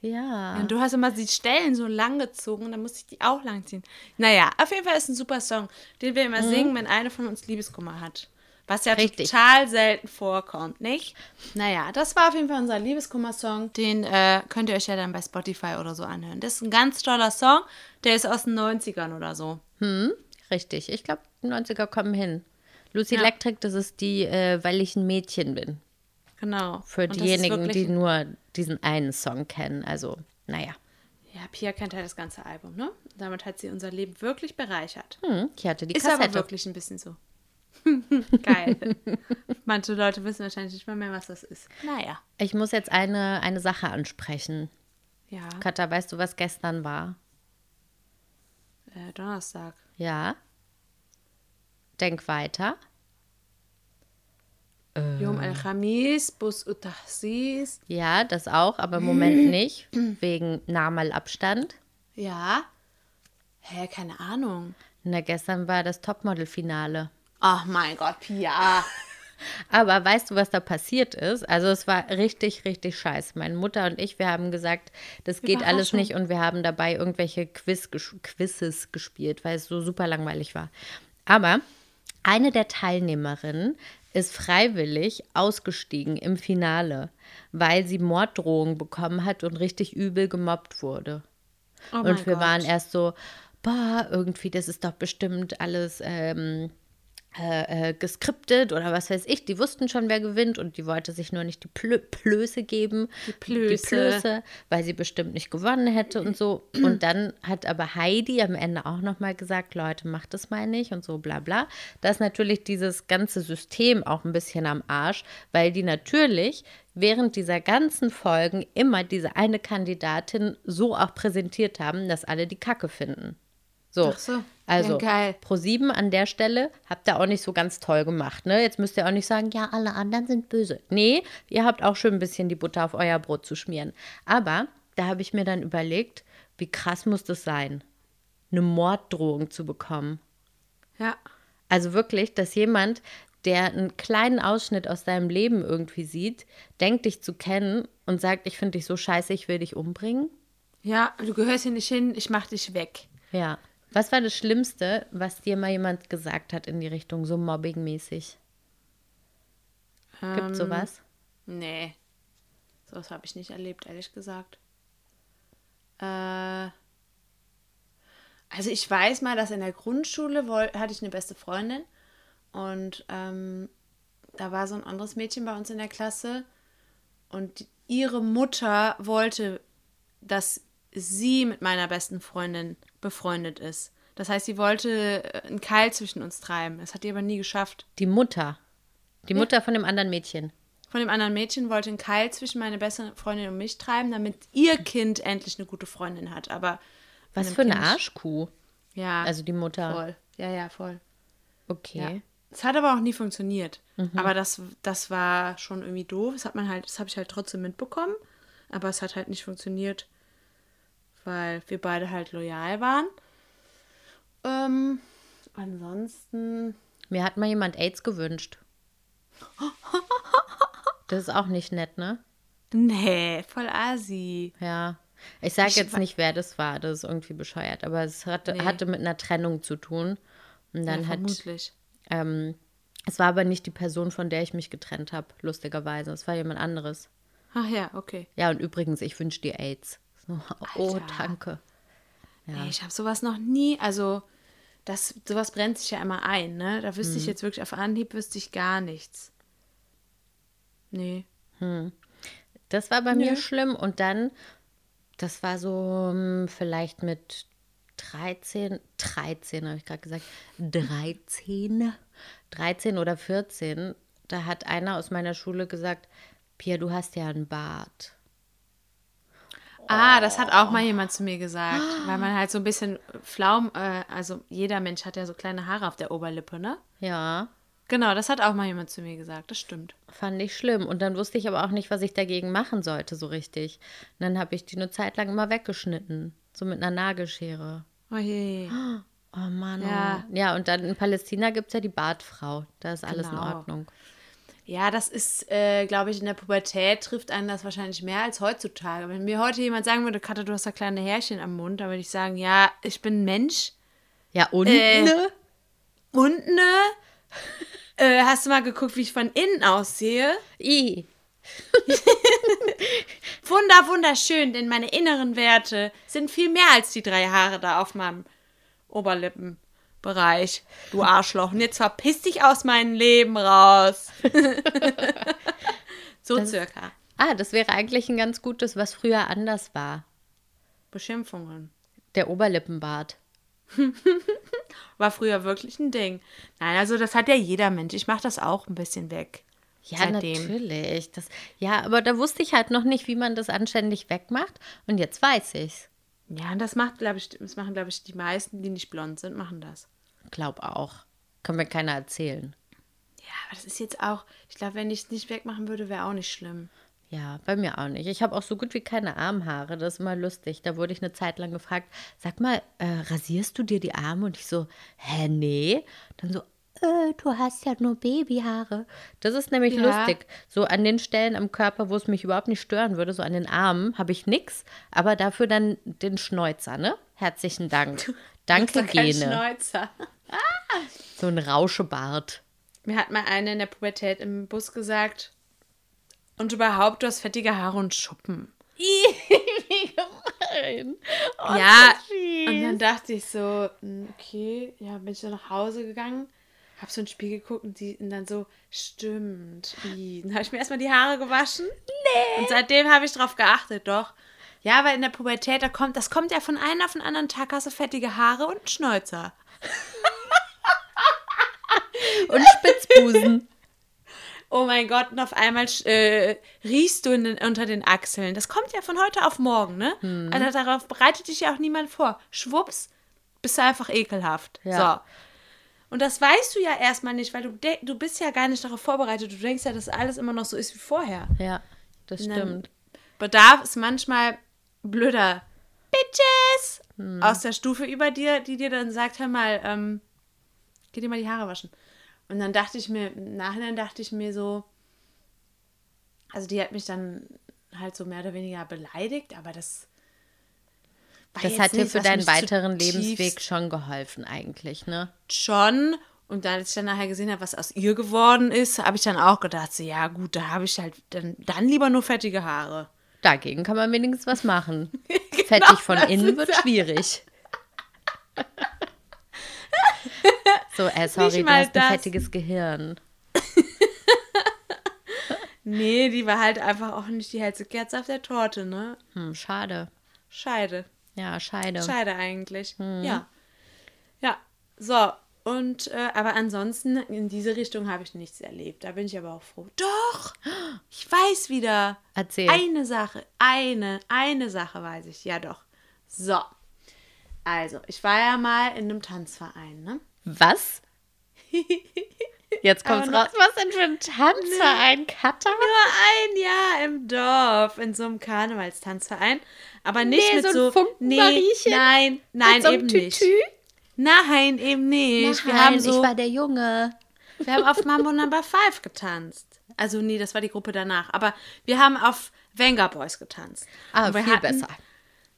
Ja. Und du hast immer die Stellen so lang gezogen, dann musste ich die auch lang ziehen. Naja, auf jeden Fall ist ein super Song, den wir immer singen, wenn eine von uns Liebeskummer hat. Was ja Richtig. total selten vorkommt, nicht? Naja, das war auf jeden Fall unser Liebeskummer-Song. Den äh, könnt ihr euch ja dann bei Spotify oder so anhören. Das ist ein ganz toller Song. Der ist aus den 90ern oder so. Richtig. Ich glaube, die 90er kommen hin. Lucy Ja. Electric, das ist die, äh, weil ich ein Mädchen bin. Genau. Für Und ist diejenigen, die nur diesen einen Song kennen. Also, naja. Ja, Pia kennt halt das ganze Album, ne? Damit hat sie unser Leben wirklich bereichert. Hm, ich hatte die Ist Kassette. aber wirklich ein bisschen so. Geil. Manche Leute wissen wahrscheinlich nicht mal mehr, was das ist. Naja. Ich muss jetzt eine, eine Sache ansprechen. Ja, Katha, weißt du, was gestern war? äh, Donnerstag. Ja. Denk weiter. Yom al-Khamis, Bus Utahsis. Ja, das auch, aber im Moment nicht. Wegen Nahmalabstand. Ja. Hä, keine Ahnung. Na, gestern war das Topmodel-Finale. Ach mein Gott, Pia. Aber weißt du, was da passiert ist? Also es war richtig, richtig scheiße. Meine Mutter und ich, wir haben gesagt, das geht alles nicht und wir haben dabei irgendwelche Quiz, ges- Quizzes gespielt, weil es so super langweilig war. Aber eine der Teilnehmerinnen ist freiwillig ausgestiegen im Finale, weil sie Morddrohungen bekommen hat und richtig übel gemobbt wurde. Oh Und wir Gott. waren erst so, boah, irgendwie, das ist doch bestimmt alles ähm, äh, äh, geskriptet oder was weiß ich. Die wussten schon, wer gewinnt und die wollte sich nur nicht die Plö Plöße geben. Die Plöße. weil sie bestimmt nicht gewonnen hätte und so. Und dann hat aber Heidi am Ende auch nochmal gesagt, Leute, macht das mal nicht und so bla bla. Da ist natürlich dieses ganze System auch ein bisschen am Arsch, weil die natürlich während dieser ganzen Folgen immer diese eine Kandidatin so auch präsentiert haben, dass alle die Kacke finden. So. Ach so. Also, Ja, geil. Pro7 an der Stelle habt ihr auch nicht so ganz toll gemacht, ne? Jetzt müsst ihr auch nicht sagen, ja, alle anderen sind böse. Nee, ihr habt auch schon ein bisschen die Butter auf euer Brot zu schmieren. Aber da habe ich mir dann überlegt, wie krass muss das sein? eine Morddrohung zu bekommen. Ja. Also wirklich, dass jemand, der einen kleinen Ausschnitt aus deinem Leben irgendwie sieht, denkt dich zu kennen und sagt, ich finde dich so scheiße, ich will dich umbringen. Ja, du gehörst hier nicht hin, ich mach dich weg. Ja. Was war das Schlimmste, was dir mal jemand gesagt hat in die Richtung, so mobbingmäßig? Gibt Ähm, sowas? Nee. Sowas habe ich nicht erlebt, ehrlich gesagt. Äh, also ich weiß mal, dass in der Grundschule hatte ich eine beste Freundin und ähm, da war so ein anderes Mädchen bei uns in der Klasse und ihre Mutter wollte, dass sie mit meiner besten Freundin befreundet ist. Das heißt, sie wollte äh, einen Keil zwischen uns treiben. Das hat die aber nie geschafft. Die Mutter. Die Mutter von dem anderen Mädchen. von dem anderen Mädchen wollte einen Keil zwischen meine beste Freundin und mich treiben, damit ihr Kind endlich eine gute Freundin hat. Aber Was für eine Kind- Arschkuh. Ja. Also die Mutter. voll. Ja, ja, voll. Okay. Ja. Es hat aber auch nie funktioniert. Mhm. Aber das, das war schon irgendwie doof. Das hat man halt, das habe ich halt trotzdem mitbekommen. Aber es hat halt nicht funktioniert, weil wir beide halt loyal waren. Ähm, ansonsten. Mir hat mal jemand AIDS gewünscht. Das ist auch nicht nett, ne? Nee, voll asi. Ja. Ich sage jetzt nicht, wer das war. Das ist irgendwie bescheuert. Aber es hatte, Nee. hatte mit einer Trennung zu tun. Und dann ja, hat. vermutlich. Ähm, es war aber nicht die Person, von der ich mich getrennt habe, lustigerweise. Es war jemand anderes. Ach ja, okay. Ja, und übrigens, ich wünsche dir AIDS. So, oh, Alter. danke. Nee, ich habe sowas noch nie, also das, sowas brennt sich ja immer ein, ne? Da wüsste ich Mhm. jetzt wirklich auf Anhieb wüsste ich gar nichts. Nee. Das war bei mir Nö. schlimm. Und dann, das war so hm, vielleicht mit 13, 13 habe ich gerade gesagt, 13, 13 oder 14, da hat einer aus meiner Schule gesagt, Pia, du hast ja einen Bart. Ah, das hat auch mal jemand zu mir gesagt, weil man halt so ein bisschen Flaum, äh, also jeder Mensch hat ja so kleine Haare auf der Oberlippe, ne? Ja, Genau, das hat auch mal jemand zu mir gesagt, das stimmt. fand ich schlimm. Und dann wusste ich aber auch nicht, was ich dagegen machen sollte, so richtig. Und dann habe ich die eine Zeit lang immer weggeschnitten, so mit einer Nagelschere. Oh je. Oh Mann. Ja. Oh. Ja, und dann in Palästina gibt es ja die Bartfrau. Da ist alles in Genau. Ordnung. Ja, das ist, äh, glaube ich, in der Pubertät trifft einen das wahrscheinlich mehr als heutzutage. Wenn mir heute jemand sagen würde, Katja, du hast da kleine Härchen am Mund, dann würde ich sagen, ja, ich bin ein Mensch. Ja, und? Äh, ne? Und ne? äh, hast du mal geguckt, wie ich von innen aussehe? I. Wunder, wunderschön, denn meine inneren Werte sind viel mehr als die drei Haare da auf meinem Oberlippenbereich. Du Arschloch. Und jetzt verpiss dich aus meinem Leben raus. so circa. Ah, das wäre eigentlich ein ganz gutes, was früher anders war. Beschimpfungen. Der Oberlippenbart. War früher wirklich ein Ding. Nein, also das hat ja jeder Mensch. Ich mache das auch ein bisschen weg. Ja, Seitdem. natürlich. Das, ja, aber da wusste ich halt noch nicht, wie man das anständig wegmacht. Und jetzt weiß ich's. Ja, und das macht, glaube ich, das machen, glaube ich, die meisten, die nicht blond sind, machen das. Glaub auch. Kann mir keiner erzählen. Ja, aber das ist jetzt auch, ich glaube, wenn ich es nicht wegmachen würde, wäre auch nicht schlimm. Ja, bei mir auch nicht. Ich habe auch so gut wie keine Armhaare. Das ist immer lustig. Da wurde ich eine Zeit lang gefragt, sag mal, äh, rasierst du dir die Arme? Und ich so, hä, nee. Dann so, äh, du hast ja nur Babyhaare. Das ist nämlich Ja. lustig. So an den Stellen am Körper, wo es mich überhaupt nicht stören würde, so an den Armen, habe ich nix. Aber dafür dann den Schnäuzer, ne? Herzlichen Dank. Danke, Gene. Schnäuzer. So ein Rauschebart. Mir hat mal eine in der Pubertät im Bus gesagt, und überhaupt, du hast fettige Haare und Schuppen. Wie gemein. Oh, ja, und dann dachte ich so, hm, okay, ja, bin ich dann nach Hause gegangen, hab so ins Spiel geguckt und, die, und dann so, stimmt. Dann habe ich mir erstmal die Haare gewaschen. Nee. Und seitdem habe ich drauf geachtet, doch. Ja, weil in der Pubertät, da kommt, das kommt ja von einem auf den anderen Tag, hast du fettige Haare und einen Schnäuzer. Und Spitzbusen. Oh mein Gott, und auf einmal äh, riechst du den, unter den Achseln. Das kommt ja von heute auf morgen, ne? Mhm. Also darauf bereitet dich ja auch niemand vor. Schwupps, bist du einfach ekelhaft. Ja. So. Und das weißt du ja erstmal nicht, weil du, du bist ja gar nicht darauf vorbereitet. Du denkst ja, dass alles immer noch so ist wie vorher. Ja, das stimmt. Bedarf ist manchmal blöder Bitches. aus der Stufe über dir, die dir dann sagt, hör mal, ähm, geh dir mal die Haare waschen. Und dann dachte ich mir, im Nachhinein dachte ich mir so, also die hat mich dann halt so mehr oder weniger beleidigt, aber das Das hat dir für deinen weiteren Lebensweg schon geholfen, eigentlich, ne? schon. Und als ich dann nachher gesehen habe, was aus ihr geworden ist, habe ich dann auch gedacht, so, ja gut, da habe ich halt dann, dann lieber nur fettige Haare. Dagegen kann man wenigstens was machen. Genau, Fettig von innen wird schwierig. so, äh, sorry, du hast ein das. fettiges Gehirn. Nee, die war halt einfach auch nicht die hellste Kerze auf der Torte, ne? Hm, schade. Scheide. Ja, Scheide. Scheide eigentlich. Ja. Ja. So. Und, äh, aber ansonsten, in diese Richtung habe ich nichts erlebt. Da bin ich aber auch froh. Doch! Ich weiß wieder. Erzähl. Eine Sache. Eine, eine Sache weiß ich. Ja, doch. So. Also, ich war ja mal in einem Tanzverein, ne? Was? Jetzt kommt's raus. Was denn für ein Tanzverein, Katar? Nur ein Jahr im Dorf, in so einem Karnevalstanzverein. Aber nicht Nee, mit so so. Funkenmariechen nein, nein, so eben nicht. Tütü? Nein, eben nicht. wir Nein, haben so. ich war der Junge. Wir haben auf Mambo Number 5 getanzt. Also nee, das war die Gruppe danach. Aber wir haben auf Venga Boys getanzt. Ah, wir viel hatten- besser.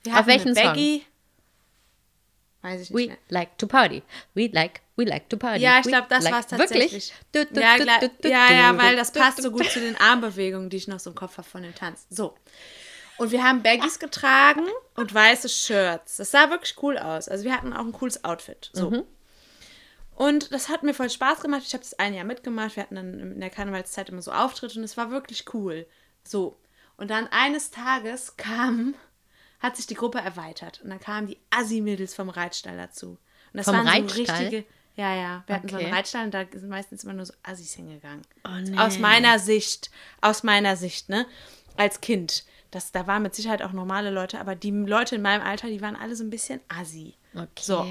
Wir Auf welchen Song? Weiß ich nicht We mehr. like to party. We like, we like to party. Ja, ich glaube, das like- war es tatsächlich. Wirklich? Du, du, Ja, du, ja, ja, weil das passt so gut zu den Armbewegungen, die ich noch so im Kopf habe von dem Tanz. So. Und wir haben Baggies getragen und weiße Shirts. Das sah wirklich cool aus. Also wir hatten auch ein cooles Outfit. So. Mhm. Und das hat mir voll Spaß gemacht. Ich habe das ein Jahr mitgemacht. Wir hatten dann in der Karnevalszeit immer so Auftritte und es war wirklich cool. So. Und dann eines Tages kam, hat sich die Gruppe erweitert. Und dann kamen die Assi-Mädels vom Reitstall dazu. Und das Vom waren Reitstall? so richtige. Ja, ja. Wir hatten so einen. Reitstall und da sind meistens immer nur so Assis hingegangen. Oh, nee. Aus meiner Sicht. Aus meiner Sicht, ne? Als Kind. Das, da waren mit Sicherheit auch normale Leute, aber die Leute in meinem Alter, die waren alle so ein bisschen assi. Okay. So.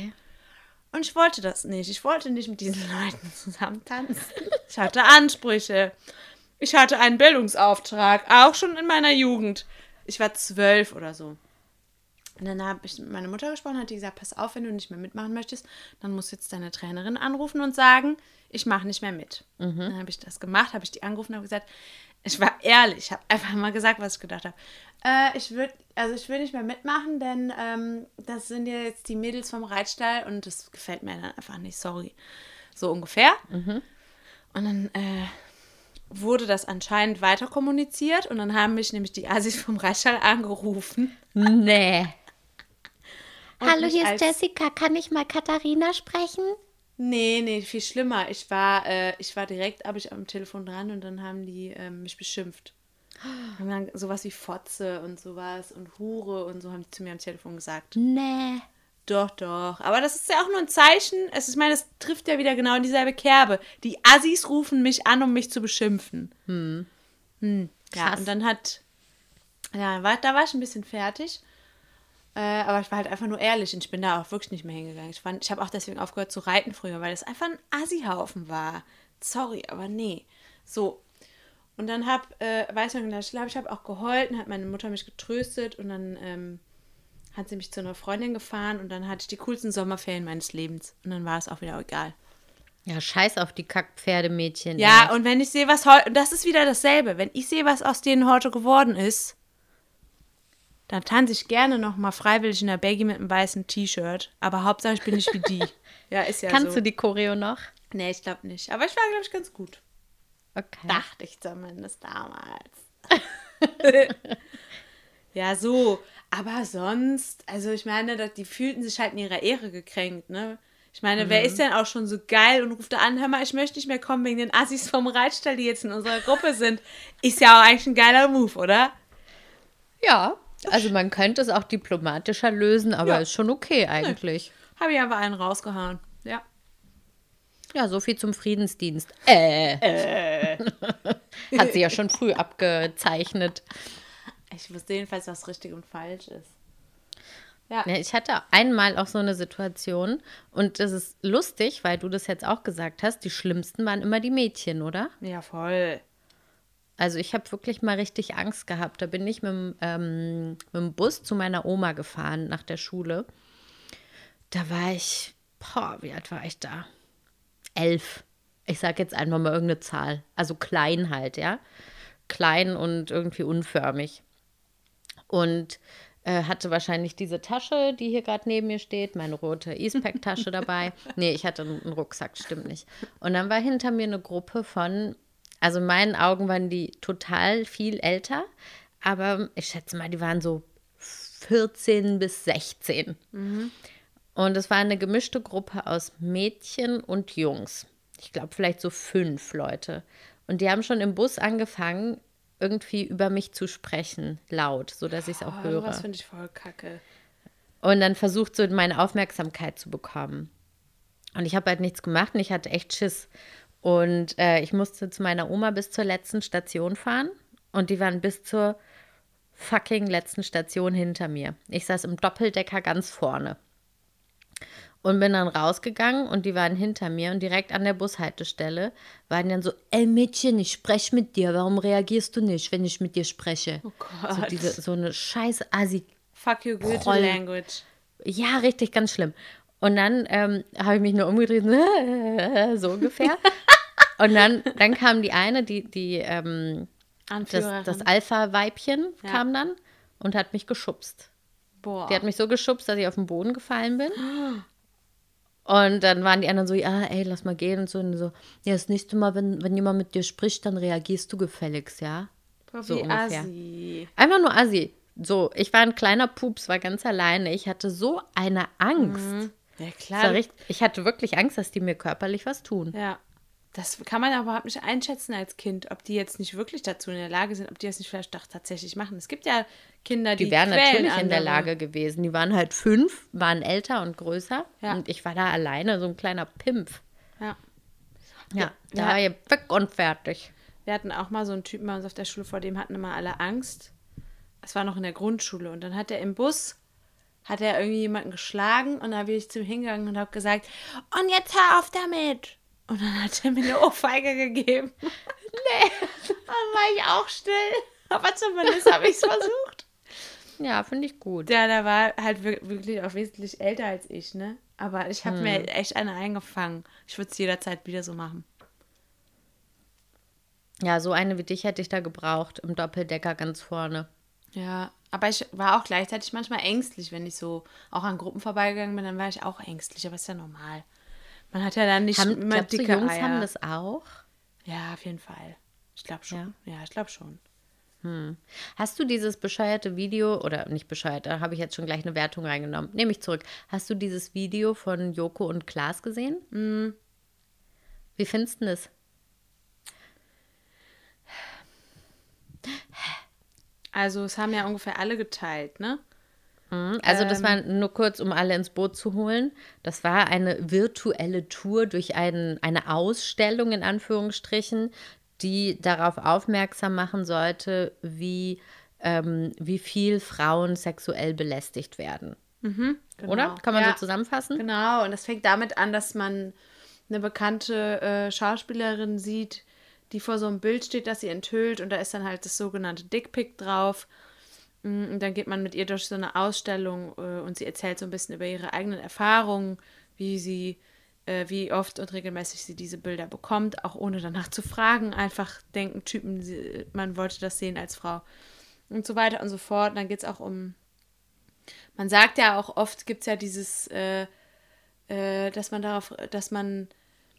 Und ich wollte das nicht. Ich wollte nicht mit diesen Leuten zusammen tanzen. Ich hatte Ansprüche. Ich hatte einen Bildungsauftrag, auch schon in meiner Jugend. Ich war zwölf oder so. Und dann habe ich mit meiner Mutter gesprochen, hat die gesagt, pass auf, wenn du nicht mehr mitmachen möchtest, dann musst du jetzt deine Trainerin anrufen und sagen, ich mache nicht mehr mit. Dann habe ich das gemacht, habe ich die angerufen und habe gesagt, ich war ehrlich, ich habe einfach mal gesagt, was ich gedacht habe. Äh, ich würde, also ich will nicht mehr mitmachen, denn ähm, das sind ja jetzt die Mädels vom Reitstall und das gefällt mir dann einfach nicht, sorry. So ungefähr. Und dann äh, wurde das anscheinend weiter kommuniziert und dann haben mich nämlich die Asis vom Reitstall angerufen. Nee. Hallo, hier ist Jessica. Kann ich mal Katharina sprechen? Nee, nee, viel schlimmer. Ich war, äh, ich war direkt, aber ich am Telefon dran und dann haben die ähm, mich beschimpft. Haben dann sowas wie Fotze und sowas und Hure und so haben die zu mir am Telefon gesagt. Nee. Doch, doch. Aber das ist ja auch nur ein Zeichen. Es ist, ich meine, das trifft ja wieder genau in dieselbe Kerbe. Die Assis rufen mich an, um mich zu beschimpfen. Hm. Ja, Krass. und dann hat. Ja, war, da war ich ein bisschen fertig. Äh, aber ich war halt einfach nur ehrlich und ich bin da auch wirklich nicht mehr hingegangen. Ich, fand- ich habe auch deswegen aufgehört zu reiten früher, weil das einfach ein Assi-Haufen war. Sorry, aber nee. So. Und dann hab, äh, weiß ich noch, ich glaube, ich habe auch geheult und hat meine Mutter mich getröstet und dann ähm, hat sie mich zu einer Freundin gefahren und dann hatte ich die coolsten Sommerferien meines Lebens. Und dann war es auch wieder egal. Ja, scheiß auf die Kackpferdemädchen. Ja, ey. und wenn ich sehe, was heute, das ist wieder dasselbe. Wenn ich sehe, was aus denen heute geworden ist, dann tanze ich gerne noch mal freiwillig in der Baggy mit einem weißen T-Shirt. Aber Hauptsache, ich bin nicht wie die. Ja, ist ja Kannst so. du die Choreo noch? Nee, ich glaube nicht. Aber ich war, glaube ich, ganz gut. Okay. Dachte ich zumindest damals. ja, so. Aber sonst, also ich meine, dass die fühlten sich halt in ihrer Ehre gekränkt, ne? Ich meine, wer ist denn auch schon so geil und ruft da an, hör mal, ich möchte nicht mehr kommen wegen den Assis vom Reitstall, die jetzt in unserer Gruppe sind. Ist ja auch eigentlich ein geiler Move, oder? Ja, also man könnte es auch diplomatischer lösen, aber Ja. ist schon okay eigentlich. Habe ich einfach einen rausgehauen. Ja. Ja, so viel zum Friedensdienst. Äh. Hat sie ja schon früh abgezeichnet. Ich wusste jedenfalls, was richtig und falsch ist. Ja. Ja, ich hatte einmal auch so eine Situation und das ist lustig, weil du das jetzt auch gesagt hast, die schlimmsten waren immer die Mädchen, oder? Ja, voll. Also ich habe wirklich mal richtig Angst gehabt. Da bin ich mit, dem, ähm, mit dem Bus zu meiner Oma gefahren nach der Schule. Da war ich, boah, wie alt war ich da? Elf. Ich sag jetzt einfach mal irgendeine Zahl. Also klein halt, ja. Klein und irgendwie unförmig. Und äh, hatte wahrscheinlich diese Tasche, die hier gerade neben mir steht, meine rote Eastpack-Tasche dabei. Nee, ich hatte einen Rucksack, stimmt nicht. Und dann war hinter mir eine Gruppe von, also in meinen Augen waren die total viel älter, aber ich schätze mal, die waren so 14 bis 16. Und es war eine gemischte Gruppe aus Mädchen und Jungs. Ich glaube, vielleicht so fünf Leute. Und die haben schon im Bus angefangen, irgendwie über mich zu sprechen, laut, sodass ich es auch Oh, höre. sowas finde ich voll kacke. Und dann versucht so meine Aufmerksamkeit zu bekommen. Und ich habe halt nichts gemacht und ich hatte echt Schiss. Und äh, ich musste zu meiner Oma bis zur letzten Station fahren. Und die waren bis zur fucking letzten Station hinter mir. Ich saß im Doppeldecker ganz vorne. Und bin dann rausgegangen und die waren hinter mir und direkt an der Bushaltestelle waren dann so, ey Mädchen, ich spreche mit dir, warum reagierst du nicht, wenn ich mit dir spreche? Oh So, Gott. diese, so eine scheiß Assi Fuck you, Proll. Language. ja, richtig, ganz schlimm. Und dann ähm, habe ich mich nur umgedreht, so ungefähr. Und dann, dann kam die eine, die, die, ähm, das, das Alpha-Weibchen Ja. kam dann und hat mich geschubst. Boah. Die hat mich so geschubst, dass ich auf den Boden gefallen bin. Und dann waren die anderen so, ja, ey, lass mal gehen und so. Und so, ja, das nächste Mal, wenn, wenn jemand mit dir spricht, dann reagierst du gefälligst, ja? Boah, so ungefähr. assi. Einfach nur Assi. So, ich war ein kleiner Pups, war ganz alleine. Ich hatte so eine Angst. Ja, klar. richtig, ich hatte wirklich Angst, dass die mir körperlich was tun. Ja. Das kann man aber überhaupt nicht einschätzen als Kind, ob die jetzt nicht wirklich dazu in der Lage sind, ob die das nicht vielleicht doch tatsächlich machen. Es gibt ja Kinder, die, Die wären natürlich in der andere. Lage gewesen. Die waren halt fünf, waren älter und größer. Ja. Und ich war da alleine, so ein kleiner Pimpf. Ja. Ja, da war ich weg und fertig. Wir hatten auch mal so einen Typen bei uns auf der Schule, vor dem hatten immer alle Angst. Es war noch in der Grundschule und dann hat er im Bus, hat er irgendwie jemanden geschlagen und da bin ich zu ihm hingegangen und habe gesagt, und jetzt hör auf damit. Und dann hat er mir eine Ohrfeige gegeben. nee. Dann war ich auch still. Aber zumindest habe ich es versucht. Ja, finde ich gut. Ja, der war halt wir- wirklich auch wesentlich älter als ich, ne? Aber ich habe Hm. mir echt eine eingefangen. Ich würde es jederzeit wieder so machen. Ja, so eine wie dich hätte ich da gebraucht, im Doppeldecker ganz vorne. Ja, aber ich war auch gleichzeitig manchmal ängstlich, wenn ich so auch an Gruppen vorbeigegangen bin, dann war ich auch ängstlich, aber ist ja normal. Man hat ja dann nicht Haben, immer glaubst du, dicke Jungs Eier. haben das auch? Ja, auf jeden Fall. Ich glaube schon. Ja, ich glaube schon. Hast du dieses bescheuerte Video, oder nicht bescheuert, da habe ich jetzt schon gleich eine Wertung reingenommen. Nehme ich zurück. Hast du dieses Video von Joko und Klaas gesehen? Mhm. Wie findest du das? Also, es haben ja ungefähr alle geteilt, ne? Also das war nur kurz, um alle ins Boot zu holen. Das war eine virtuelle Tour durch ein, eine Ausstellung in Anführungsstrichen, die darauf aufmerksam machen sollte, wie, ähm, wie viel Frauen sexuell belästigt werden. Oder? Kann man Ja. so zusammenfassen? Genau, und das fängt damit an, dass man eine bekannte äh, Schauspielerin sieht, die vor so einem Bild steht, das sie enthüllt und da ist dann halt das sogenannte Dickpick drauf. Mm, Und dann geht man mit ihr durch so eine Ausstellung äh, und sie erzählt so ein bisschen über ihre eigenen Erfahrungen, wie sie, äh, wie oft und regelmäßig sie diese Bilder bekommt, auch ohne danach zu fragen. Einfach denken Typen, sie, man wollte das sehen als Frau und so weiter und so fort. Und dann geht es auch um man sagt ja auch oft, gibt es ja dieses, äh, äh, dass man darauf, dass man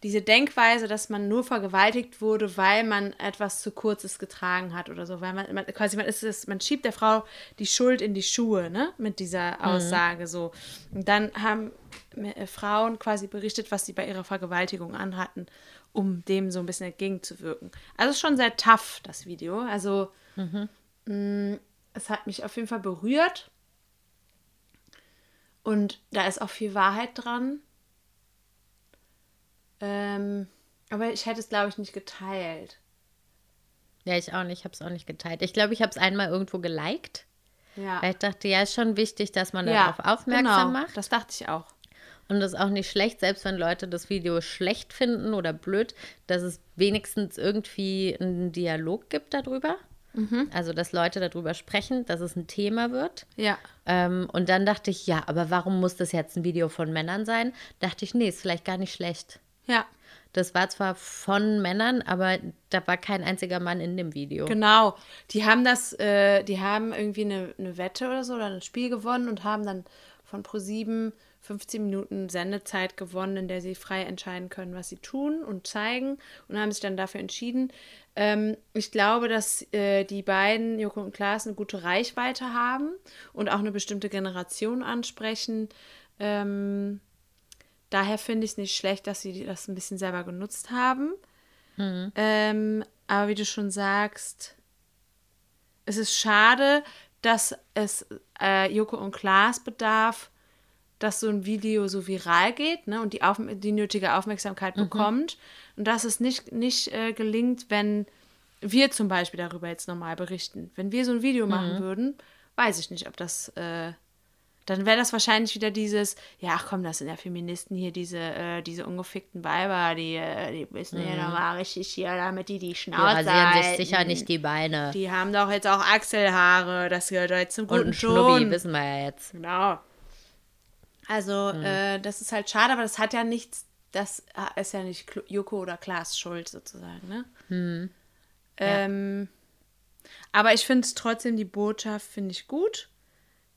diese Denkweise, dass man nur vergewaltigt wurde, weil man etwas zu kurzes getragen hat oder so, weil man, man quasi man ist es, man schiebt der Frau die Schuld in die Schuhe, ne, mit dieser Aussage so. Und dann haben äh, Frauen quasi berichtet, was sie bei ihrer Vergewaltigung anhatten, um dem so ein bisschen entgegenzuwirken. Also es ist schon sehr tough das Video. Also mh, es hat mich auf jeden Fall berührt. Und da ist auch viel Wahrheit dran. Ähm, aber ich hätte es, glaube ich, nicht geteilt. Ja, ich auch nicht. Ich habe es auch nicht geteilt. Ich glaube, ich habe es einmal irgendwo geliked, Ja, weil ich dachte, ja, ist schon wichtig, dass man ja darauf aufmerksam genau, macht. Das dachte ich auch. Und das ist auch nicht schlecht, selbst wenn Leute das Video schlecht finden oder blöd, dass es wenigstens irgendwie einen Dialog gibt darüber. Also, dass Leute darüber sprechen, dass es ein Thema wird. Ja. Ähm, und dann dachte ich, ja, aber warum muss das jetzt ein Video von Männern sein? Dachte ich, nee, ist vielleicht gar nicht schlecht. Ja. Das war zwar von Männern, aber da war kein einziger Mann in dem Video. Genau. Die haben das, äh, die haben irgendwie eine, eine Wette oder so oder ein Spiel gewonnen und haben dann von Pro7 15 Minuten Sendezeit gewonnen, in der sie frei entscheiden können, was sie tun und zeigen und haben sich dann dafür entschieden. Ähm, ich glaube, dass äh, die beiden, Joko und Klaas, eine gute Reichweite haben und auch eine bestimmte Generation ansprechen. Ähm, daher finde ich es nicht schlecht, dass sie das ein bisschen selber genutzt haben. Ähm, aber wie du schon sagst, es ist schade, dass es äh, Joko und Klaas bedarf, dass so ein Video so viral geht ne, und die, auf, die nötige Aufmerksamkeit bekommt. Und dass es nicht, nicht äh, gelingt, wenn wir zum Beispiel darüber jetzt nochmal berichten. Wenn wir so ein Video machen würden, weiß ich nicht, ob das. Äh, dann wäre das wahrscheinlich wieder dieses, ja, ach komm, das sind ja Feministen hier, diese, äh, diese ungefickten Weiber, die, äh, die müssen ja nochmal richtig hier, damit die die Die Schnauze rasieren sich halten. sicher nicht die Beine. Die haben doch jetzt auch Achselhaare, das gehört jetzt zum Und guten ein Schnubbi, wissen wir ja jetzt. Genau. Also, äh, das ist halt schade, aber das hat ja nichts, das ist ja nicht Joko oder Klaas Schuld sozusagen, ne? Ähm, Aber ich finde es trotzdem, die Botschaft finde ich gut,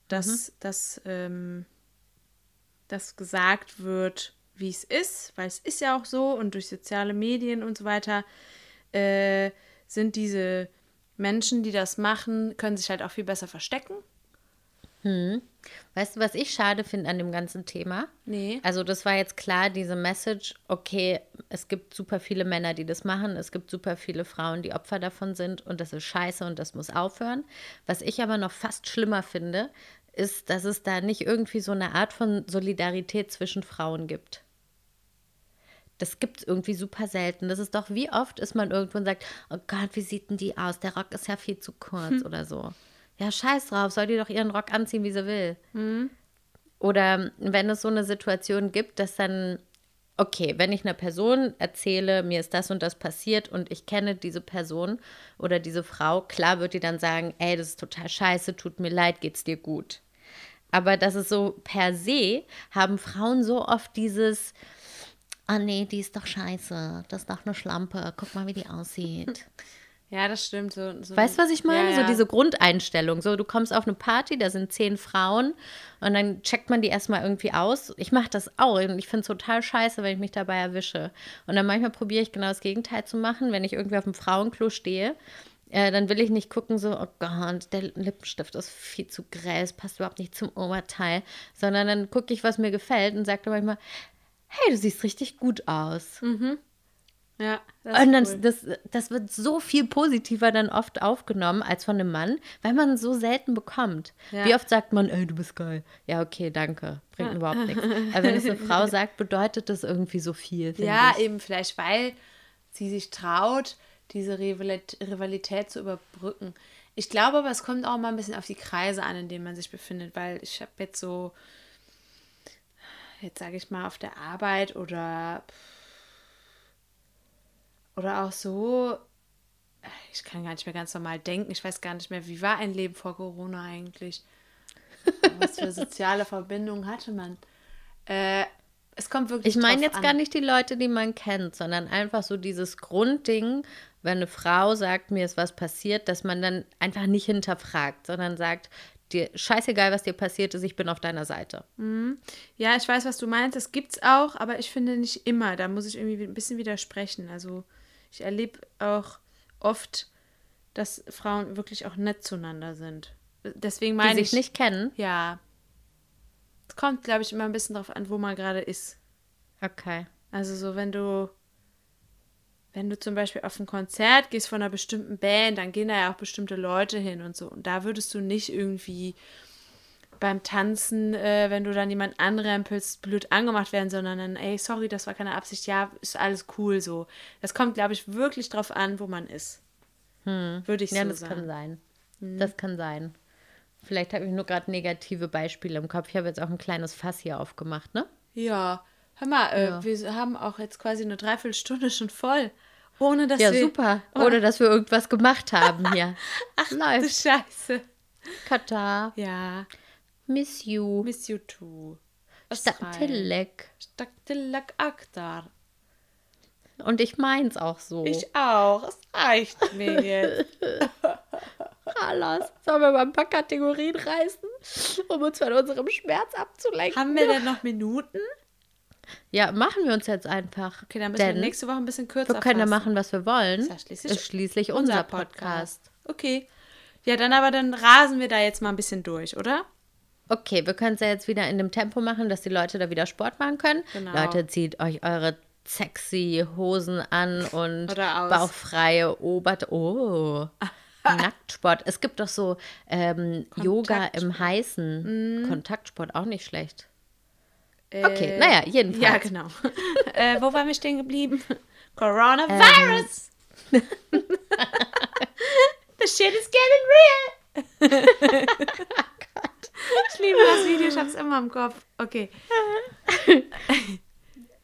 dass, dass, ähm, dass gesagt wird, wie es ist, weil es ist ja auch so und durch soziale Medien und so weiter äh, sind diese Menschen, die das machen, können sich halt auch viel besser verstecken. Weißt du, was ich schade finde an dem ganzen Thema? Nee. Also das war jetzt klar, diese Message, okay, es gibt super viele Männer, die das machen, es gibt super viele Frauen, die Opfer davon sind und das ist scheiße und das muss aufhören. Was ich aber noch fast schlimmer finde, ist, dass es da nicht irgendwie so eine Art von Solidarität zwischen Frauen gibt. Das gibt es irgendwie super selten. Das ist doch, wie oft ist man irgendwo und sagt, oh Gott, wie sieht denn die aus? Der Rock ist ja viel zu kurz oder so. Ja, scheiß drauf, soll die doch ihren Rock anziehen, wie sie will. Oder wenn es so eine Situation gibt, dass dann, okay, wenn ich einer Person erzähle, mir ist das und das passiert und ich kenne diese Person oder diese Frau, klar wird die dann sagen, ey, das ist total scheiße, tut mir leid, geht's dir gut. Aber das ist so per se, haben Frauen so oft dieses, ah nee, die ist doch scheiße, das ist doch eine Schlampe, guck mal, wie die aussieht. Ja, das stimmt. So, so Weißt du, was ich meine? Ja, ja. So diese Grundeinstellung. So, du kommst auf eine Party, da sind zehn Frauen und dann checkt man die erstmal irgendwie aus. Ich mache das auch und ich finde es total scheiße, wenn ich mich dabei erwische. Und dann manchmal probiere ich genau das Gegenteil zu machen, wenn ich irgendwie auf dem Frauenklo stehe. Äh, dann will ich nicht gucken, so, oh Gott, der Lippenstift ist viel zu grell, es passt überhaupt nicht zum Oberteil, sondern dann gucke ich, was mir gefällt und sage dann manchmal, hey, du siehst richtig gut aus. Ja, das Und dann, cool. das, das wird so viel positiver dann oft aufgenommen als von einem Mann, weil man es so selten bekommt. Ja. Wie oft sagt man, ey, du bist geil. Ja, okay, danke. Bringt überhaupt nichts. Aber wenn es eine Frau sagt, bedeutet das irgendwie so viel. Ja, ich. eben vielleicht, weil sie sich traut, diese Rivalit Rivalität zu überbrücken. Ich glaube aber, es kommt auch mal ein bisschen auf die Kreise an, in denen man sich befindet, weil ich habe jetzt so, jetzt sage ich mal, auf der Arbeit oder, oder auch so, ich kann gar nicht mehr ganz normal denken, ich weiß gar nicht mehr, wie war ein Leben vor Corona eigentlich? Was für soziale Verbindungen hatte man? Äh, es kommt wirklich Ich meine jetzt an. gar nicht die Leute, die man kennt, sondern einfach so dieses Grundding, wenn eine Frau sagt, mir ist was passiert, dass man dann einfach nicht hinterfragt, sondern sagt, dir scheißegal, was dir passiert ist, ich bin auf deiner Seite. Ja, ich weiß, was du meinst. Das gibt's auch, aber ich finde nicht immer. Da muss ich irgendwie ein bisschen widersprechen. Also ich erlebe auch oft, dass Frauen wirklich auch nett zueinander sind. Deswegen Die meine sich ich nicht kennen. Ja. Es kommt, glaube ich, immer ein bisschen drauf an, wo man gerade ist. Okay. Also so, wenn du, wenn du zum Beispiel auf ein Konzert gehst von einer bestimmten Band, dann gehen da ja auch bestimmte Leute hin und so. Und da würdest du nicht irgendwie beim Tanzen, äh, wenn du dann jemand anrempelst, blöd angemacht werden, sondern dann, ey, sorry, das war keine Absicht, ja, ist alles cool so. Das kommt, glaube ich, wirklich drauf an, wo man ist. Würde ich Ja, so das sagen. kann sein. Das kann sein. Vielleicht habe ich nur gerade negative Beispiele im Kopf. Ich habe jetzt auch ein kleines Fass hier aufgemacht, ne? Ja, hör mal, äh, Ja. wir haben auch jetzt quasi eine Dreiviertelstunde schon voll. Ohne dass Ja, wir. super. Ohne dass wir irgendwas gemacht haben hier. Ach, Du läuft. Scheiße. Katar. Ja. Miss you. Miss you too. Stadtillek. Staktilak Aktar. Und ich meins auch so. Ich auch. Es reicht mir jetzt. Alles. Sollen wir mal ein paar Kategorien reißen, um uns von unserem Schmerz abzulenken? Haben wir denn noch Minuten? Ja, machen wir uns jetzt einfach. Okay, dann müssen Denn wir nächste Woche ein bisschen kürzer wir können ja machen, was wir wollen. Ist ja schließlich ist schließlich unser Podcast. Okay. Ja, dann aber dann rasen wir da jetzt mal ein bisschen durch, oder? Okay, wir können es ja jetzt wieder in dem Tempo machen, dass die Leute da wieder Sport machen können. Genau. Leute, zieht euch eure sexy Hosen an und bauchfreie Obert. Oh. Nacktsport. Es gibt doch so ähm, Yoga im Heißen. Kontaktsport auch nicht schlecht. Okay, naja, jedenfalls. Äh, Ja, genau. äh, wo waren wir stehen geblieben? Coronavirus! Ähm. The shit is getting real! Ich liebe das Video, ich hab's immer im Kopf. Okay.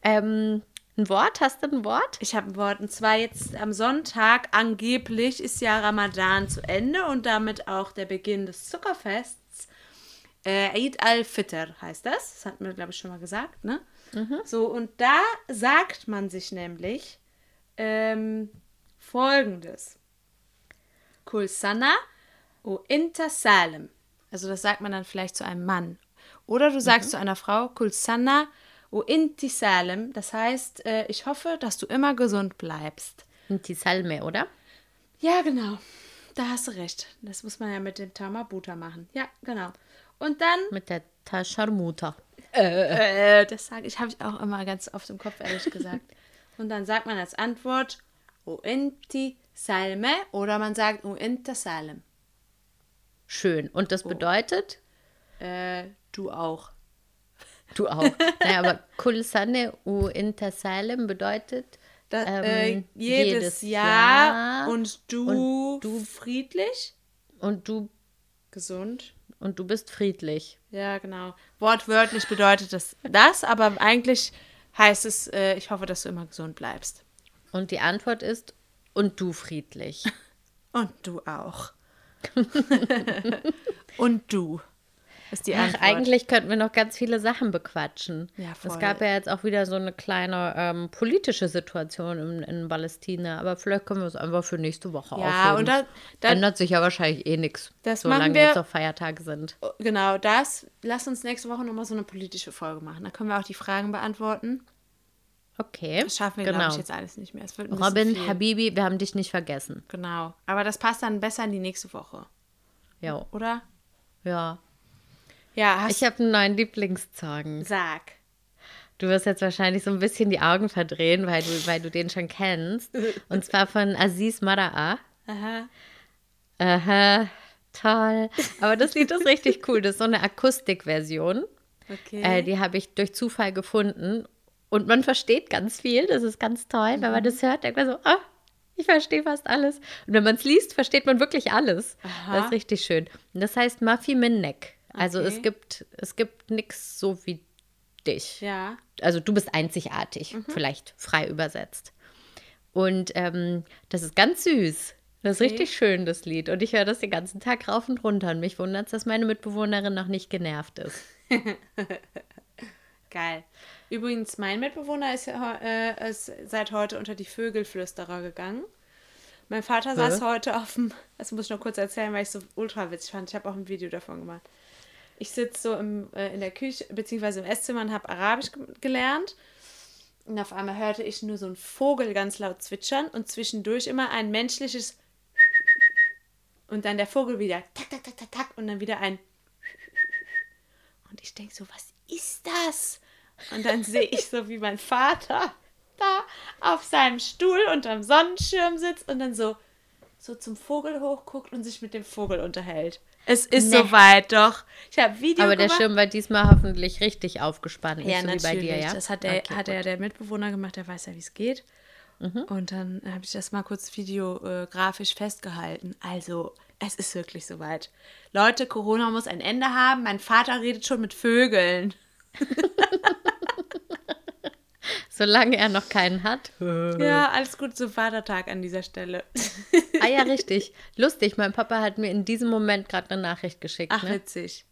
Ähm, ein Wort? Hast du ein Wort? Ich habe ein Wort. Und zwar jetzt am Sonntag, angeblich ist ja Ramadan zu Ende und damit auch der Beginn des Zuckerfests. Äh, Eid al-Fitr heißt das. Das hatten wir, glaube ich, schon mal gesagt, ne? So, und da sagt man sich nämlich ähm, folgendes. Kul sana o inta salem. Also das sagt man dann vielleicht zu einem Mann. Oder du sagst zu einer Frau, Kul sana o inti salem. Das heißt, äh, ich hoffe, dass du immer gesund bleibst. Die Salme, oder? Ja, genau. Da hast du recht. Das muss man ja mit dem Tamabuta machen. Ja, genau. Und dann, Mit der Tasharmuta. äh, das sage ich, habe ich auch immer ganz oft im Kopf, ehrlich gesagt. Und dann sagt man als Antwort, o inti salme oder man sagt o inta salem. Schön. Und das bedeutet, Äh, du auch. du auch. naja, aber Kulsane u Intersalem bedeutet Da, ähm, äh, jedes, Jahr, und du, und du- friedlich, und du gesund. und du bist friedlich. Ja, genau. Wortwörtlich bedeutet das das, aber eigentlich heißt es, äh, ich hoffe, dass du immer gesund bleibst. Und die Antwort ist und du friedlich. Und du auch. und du. Ist die Ach, eigentlich könnten wir noch ganz viele Sachen bequatschen. Ja, voll. es gab ja jetzt auch wieder so eine kleine ähm, politische Situation in, in Palästina, aber vielleicht können wir es einfach für nächste Woche Ja, aufheben. und da, da, ändert sich ja wahrscheinlich eh nichts, solange wir- jetzt noch Feiertage sind. genau das. Lass uns nächste Woche nochmal so eine politische Folge machen. Da können wir auch die Fragen beantworten. Okay. Das schaffen wir, genau. glaube ich, jetzt alles nicht mehr. Robin. Habibi, wir haben dich nicht vergessen. Genau. Aber das passt dann besser in die nächste Woche, Jo. oder? Ja. Ja, Ich habe einen neuen Lieblingssong. Sag. Du wirst jetzt wahrscheinlich so ein bisschen die Augen verdrehen, weil du, weil du den schon kennst. Und zwar von Aziz Mara'a. Aha. Aha, toll. Aber das Lied ist richtig cool. Das ist so eine Akustikversion. Okay. Äh, die habe ich durch Zufall gefunden. Und man versteht ganz viel. Das ist ganz toll. Wenn Mhm. man das hört, denkt man so, ah, ich verstehe fast alles. Und wenn man es liest, versteht man wirklich alles. Das ist richtig schön. Und das heißt Mafi Minnek. Also Okay. es gibt, es gibt nichts so wie dich. ja. Also du bist einzigartig, Mhm. vielleicht frei übersetzt. Und ähm, das ist ganz süß. Das ist Okay. richtig schön, das Lied. Und ich höre das den ganzen Tag rauf und runter. Und mich wundert es, dass meine Mitbewohnerin noch nicht genervt ist. Geil. Übrigens, mein Mitbewohner ist, äh, ist seit heute unter die Vögelflüsterer gegangen. Mein Vater saß heute auf dem, das muss ich noch kurz erzählen, weil ich es so ultra witzig fand. Ich habe auch ein Video davon gemacht. Ich sitze so im, äh, in der Küche, beziehungsweise im Esszimmer und habe Arabisch ge gelernt. Und auf einmal hörte ich nur so einen Vogel ganz laut zwitschern und zwischendurch immer ein menschliches und dann der Vogel wieder tak, tak, tak, tak, tak und dann wieder ein und ich denke so, was ist das? Und dann sehe ich so, wie mein Vater da auf seinem Stuhl unterm Sonnenschirm sitzt und dann so, so zum Vogel hochguckt und sich mit dem Vogel unterhält. Es ist Nee. soweit, doch. Ich habe Video Aber der gemacht. Schirm war diesmal hoffentlich richtig aufgespannt. Ja, so natürlich. wie bei dir, ja? Das hat, der, Okay, hat. Mhm. ja der Mitbewohner gemacht, der weiß ja, wie es geht. Und dann habe ich das mal kurz videografisch festgehalten. Also, es ist wirklich soweit. Leute, Corona muss ein Ende haben. Mein Vater redet schon mit Vögeln. Solange er noch keinen hat. Ja, alles gut zum Vatertag an dieser Stelle. Ah ja, richtig. Lustig, mein Papa hat mir in diesem Moment gerade eine Nachricht geschickt. Ach, ne? witzig.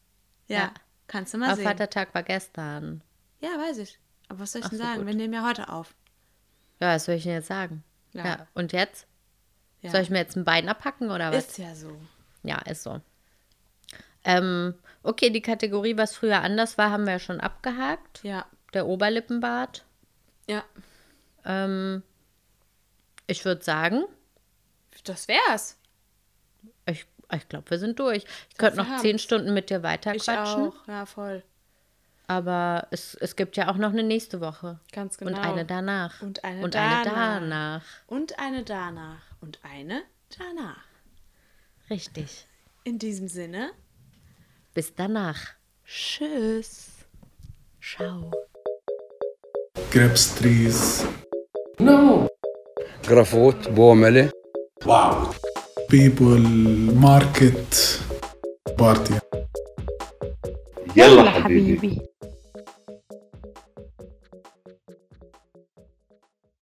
Ja, Ja. kannst du mal Aber sehen. Vatertag war gestern. Ja, weiß ich. Aber was soll ich Ach denn so, sagen? gut. Wir nehmen ja heute auf. Ja, was soll ich denn jetzt sagen? Ja. Ja. Und jetzt? Ja. Soll ich mir jetzt ein Bein abpacken oder was? Ist ja so. Ja, ist so. Ähm, okay, die Kategorie, was früher anders war, haben wir ja schon abgehakt. Ja. Der Oberlippenbart. Ja. Ähm, ich würde sagen, Das wär's. ich, ich glaube, wir sind durch. Ich könnte noch zehn Stunden mit dir Ich weiterquatschen. auch. Ja, voll. Aber es, es gibt ja auch noch eine nächste Woche. Ganz genau. Und eine danach. Und eine Und eine danach. danach. Und eine danach. Und eine danach. Richtig. In diesem Sinne. Bis danach. Tschüss. Ciao. grapes trees, No. جرافوت بومله Wow. people, market, party. يلا حبيبي.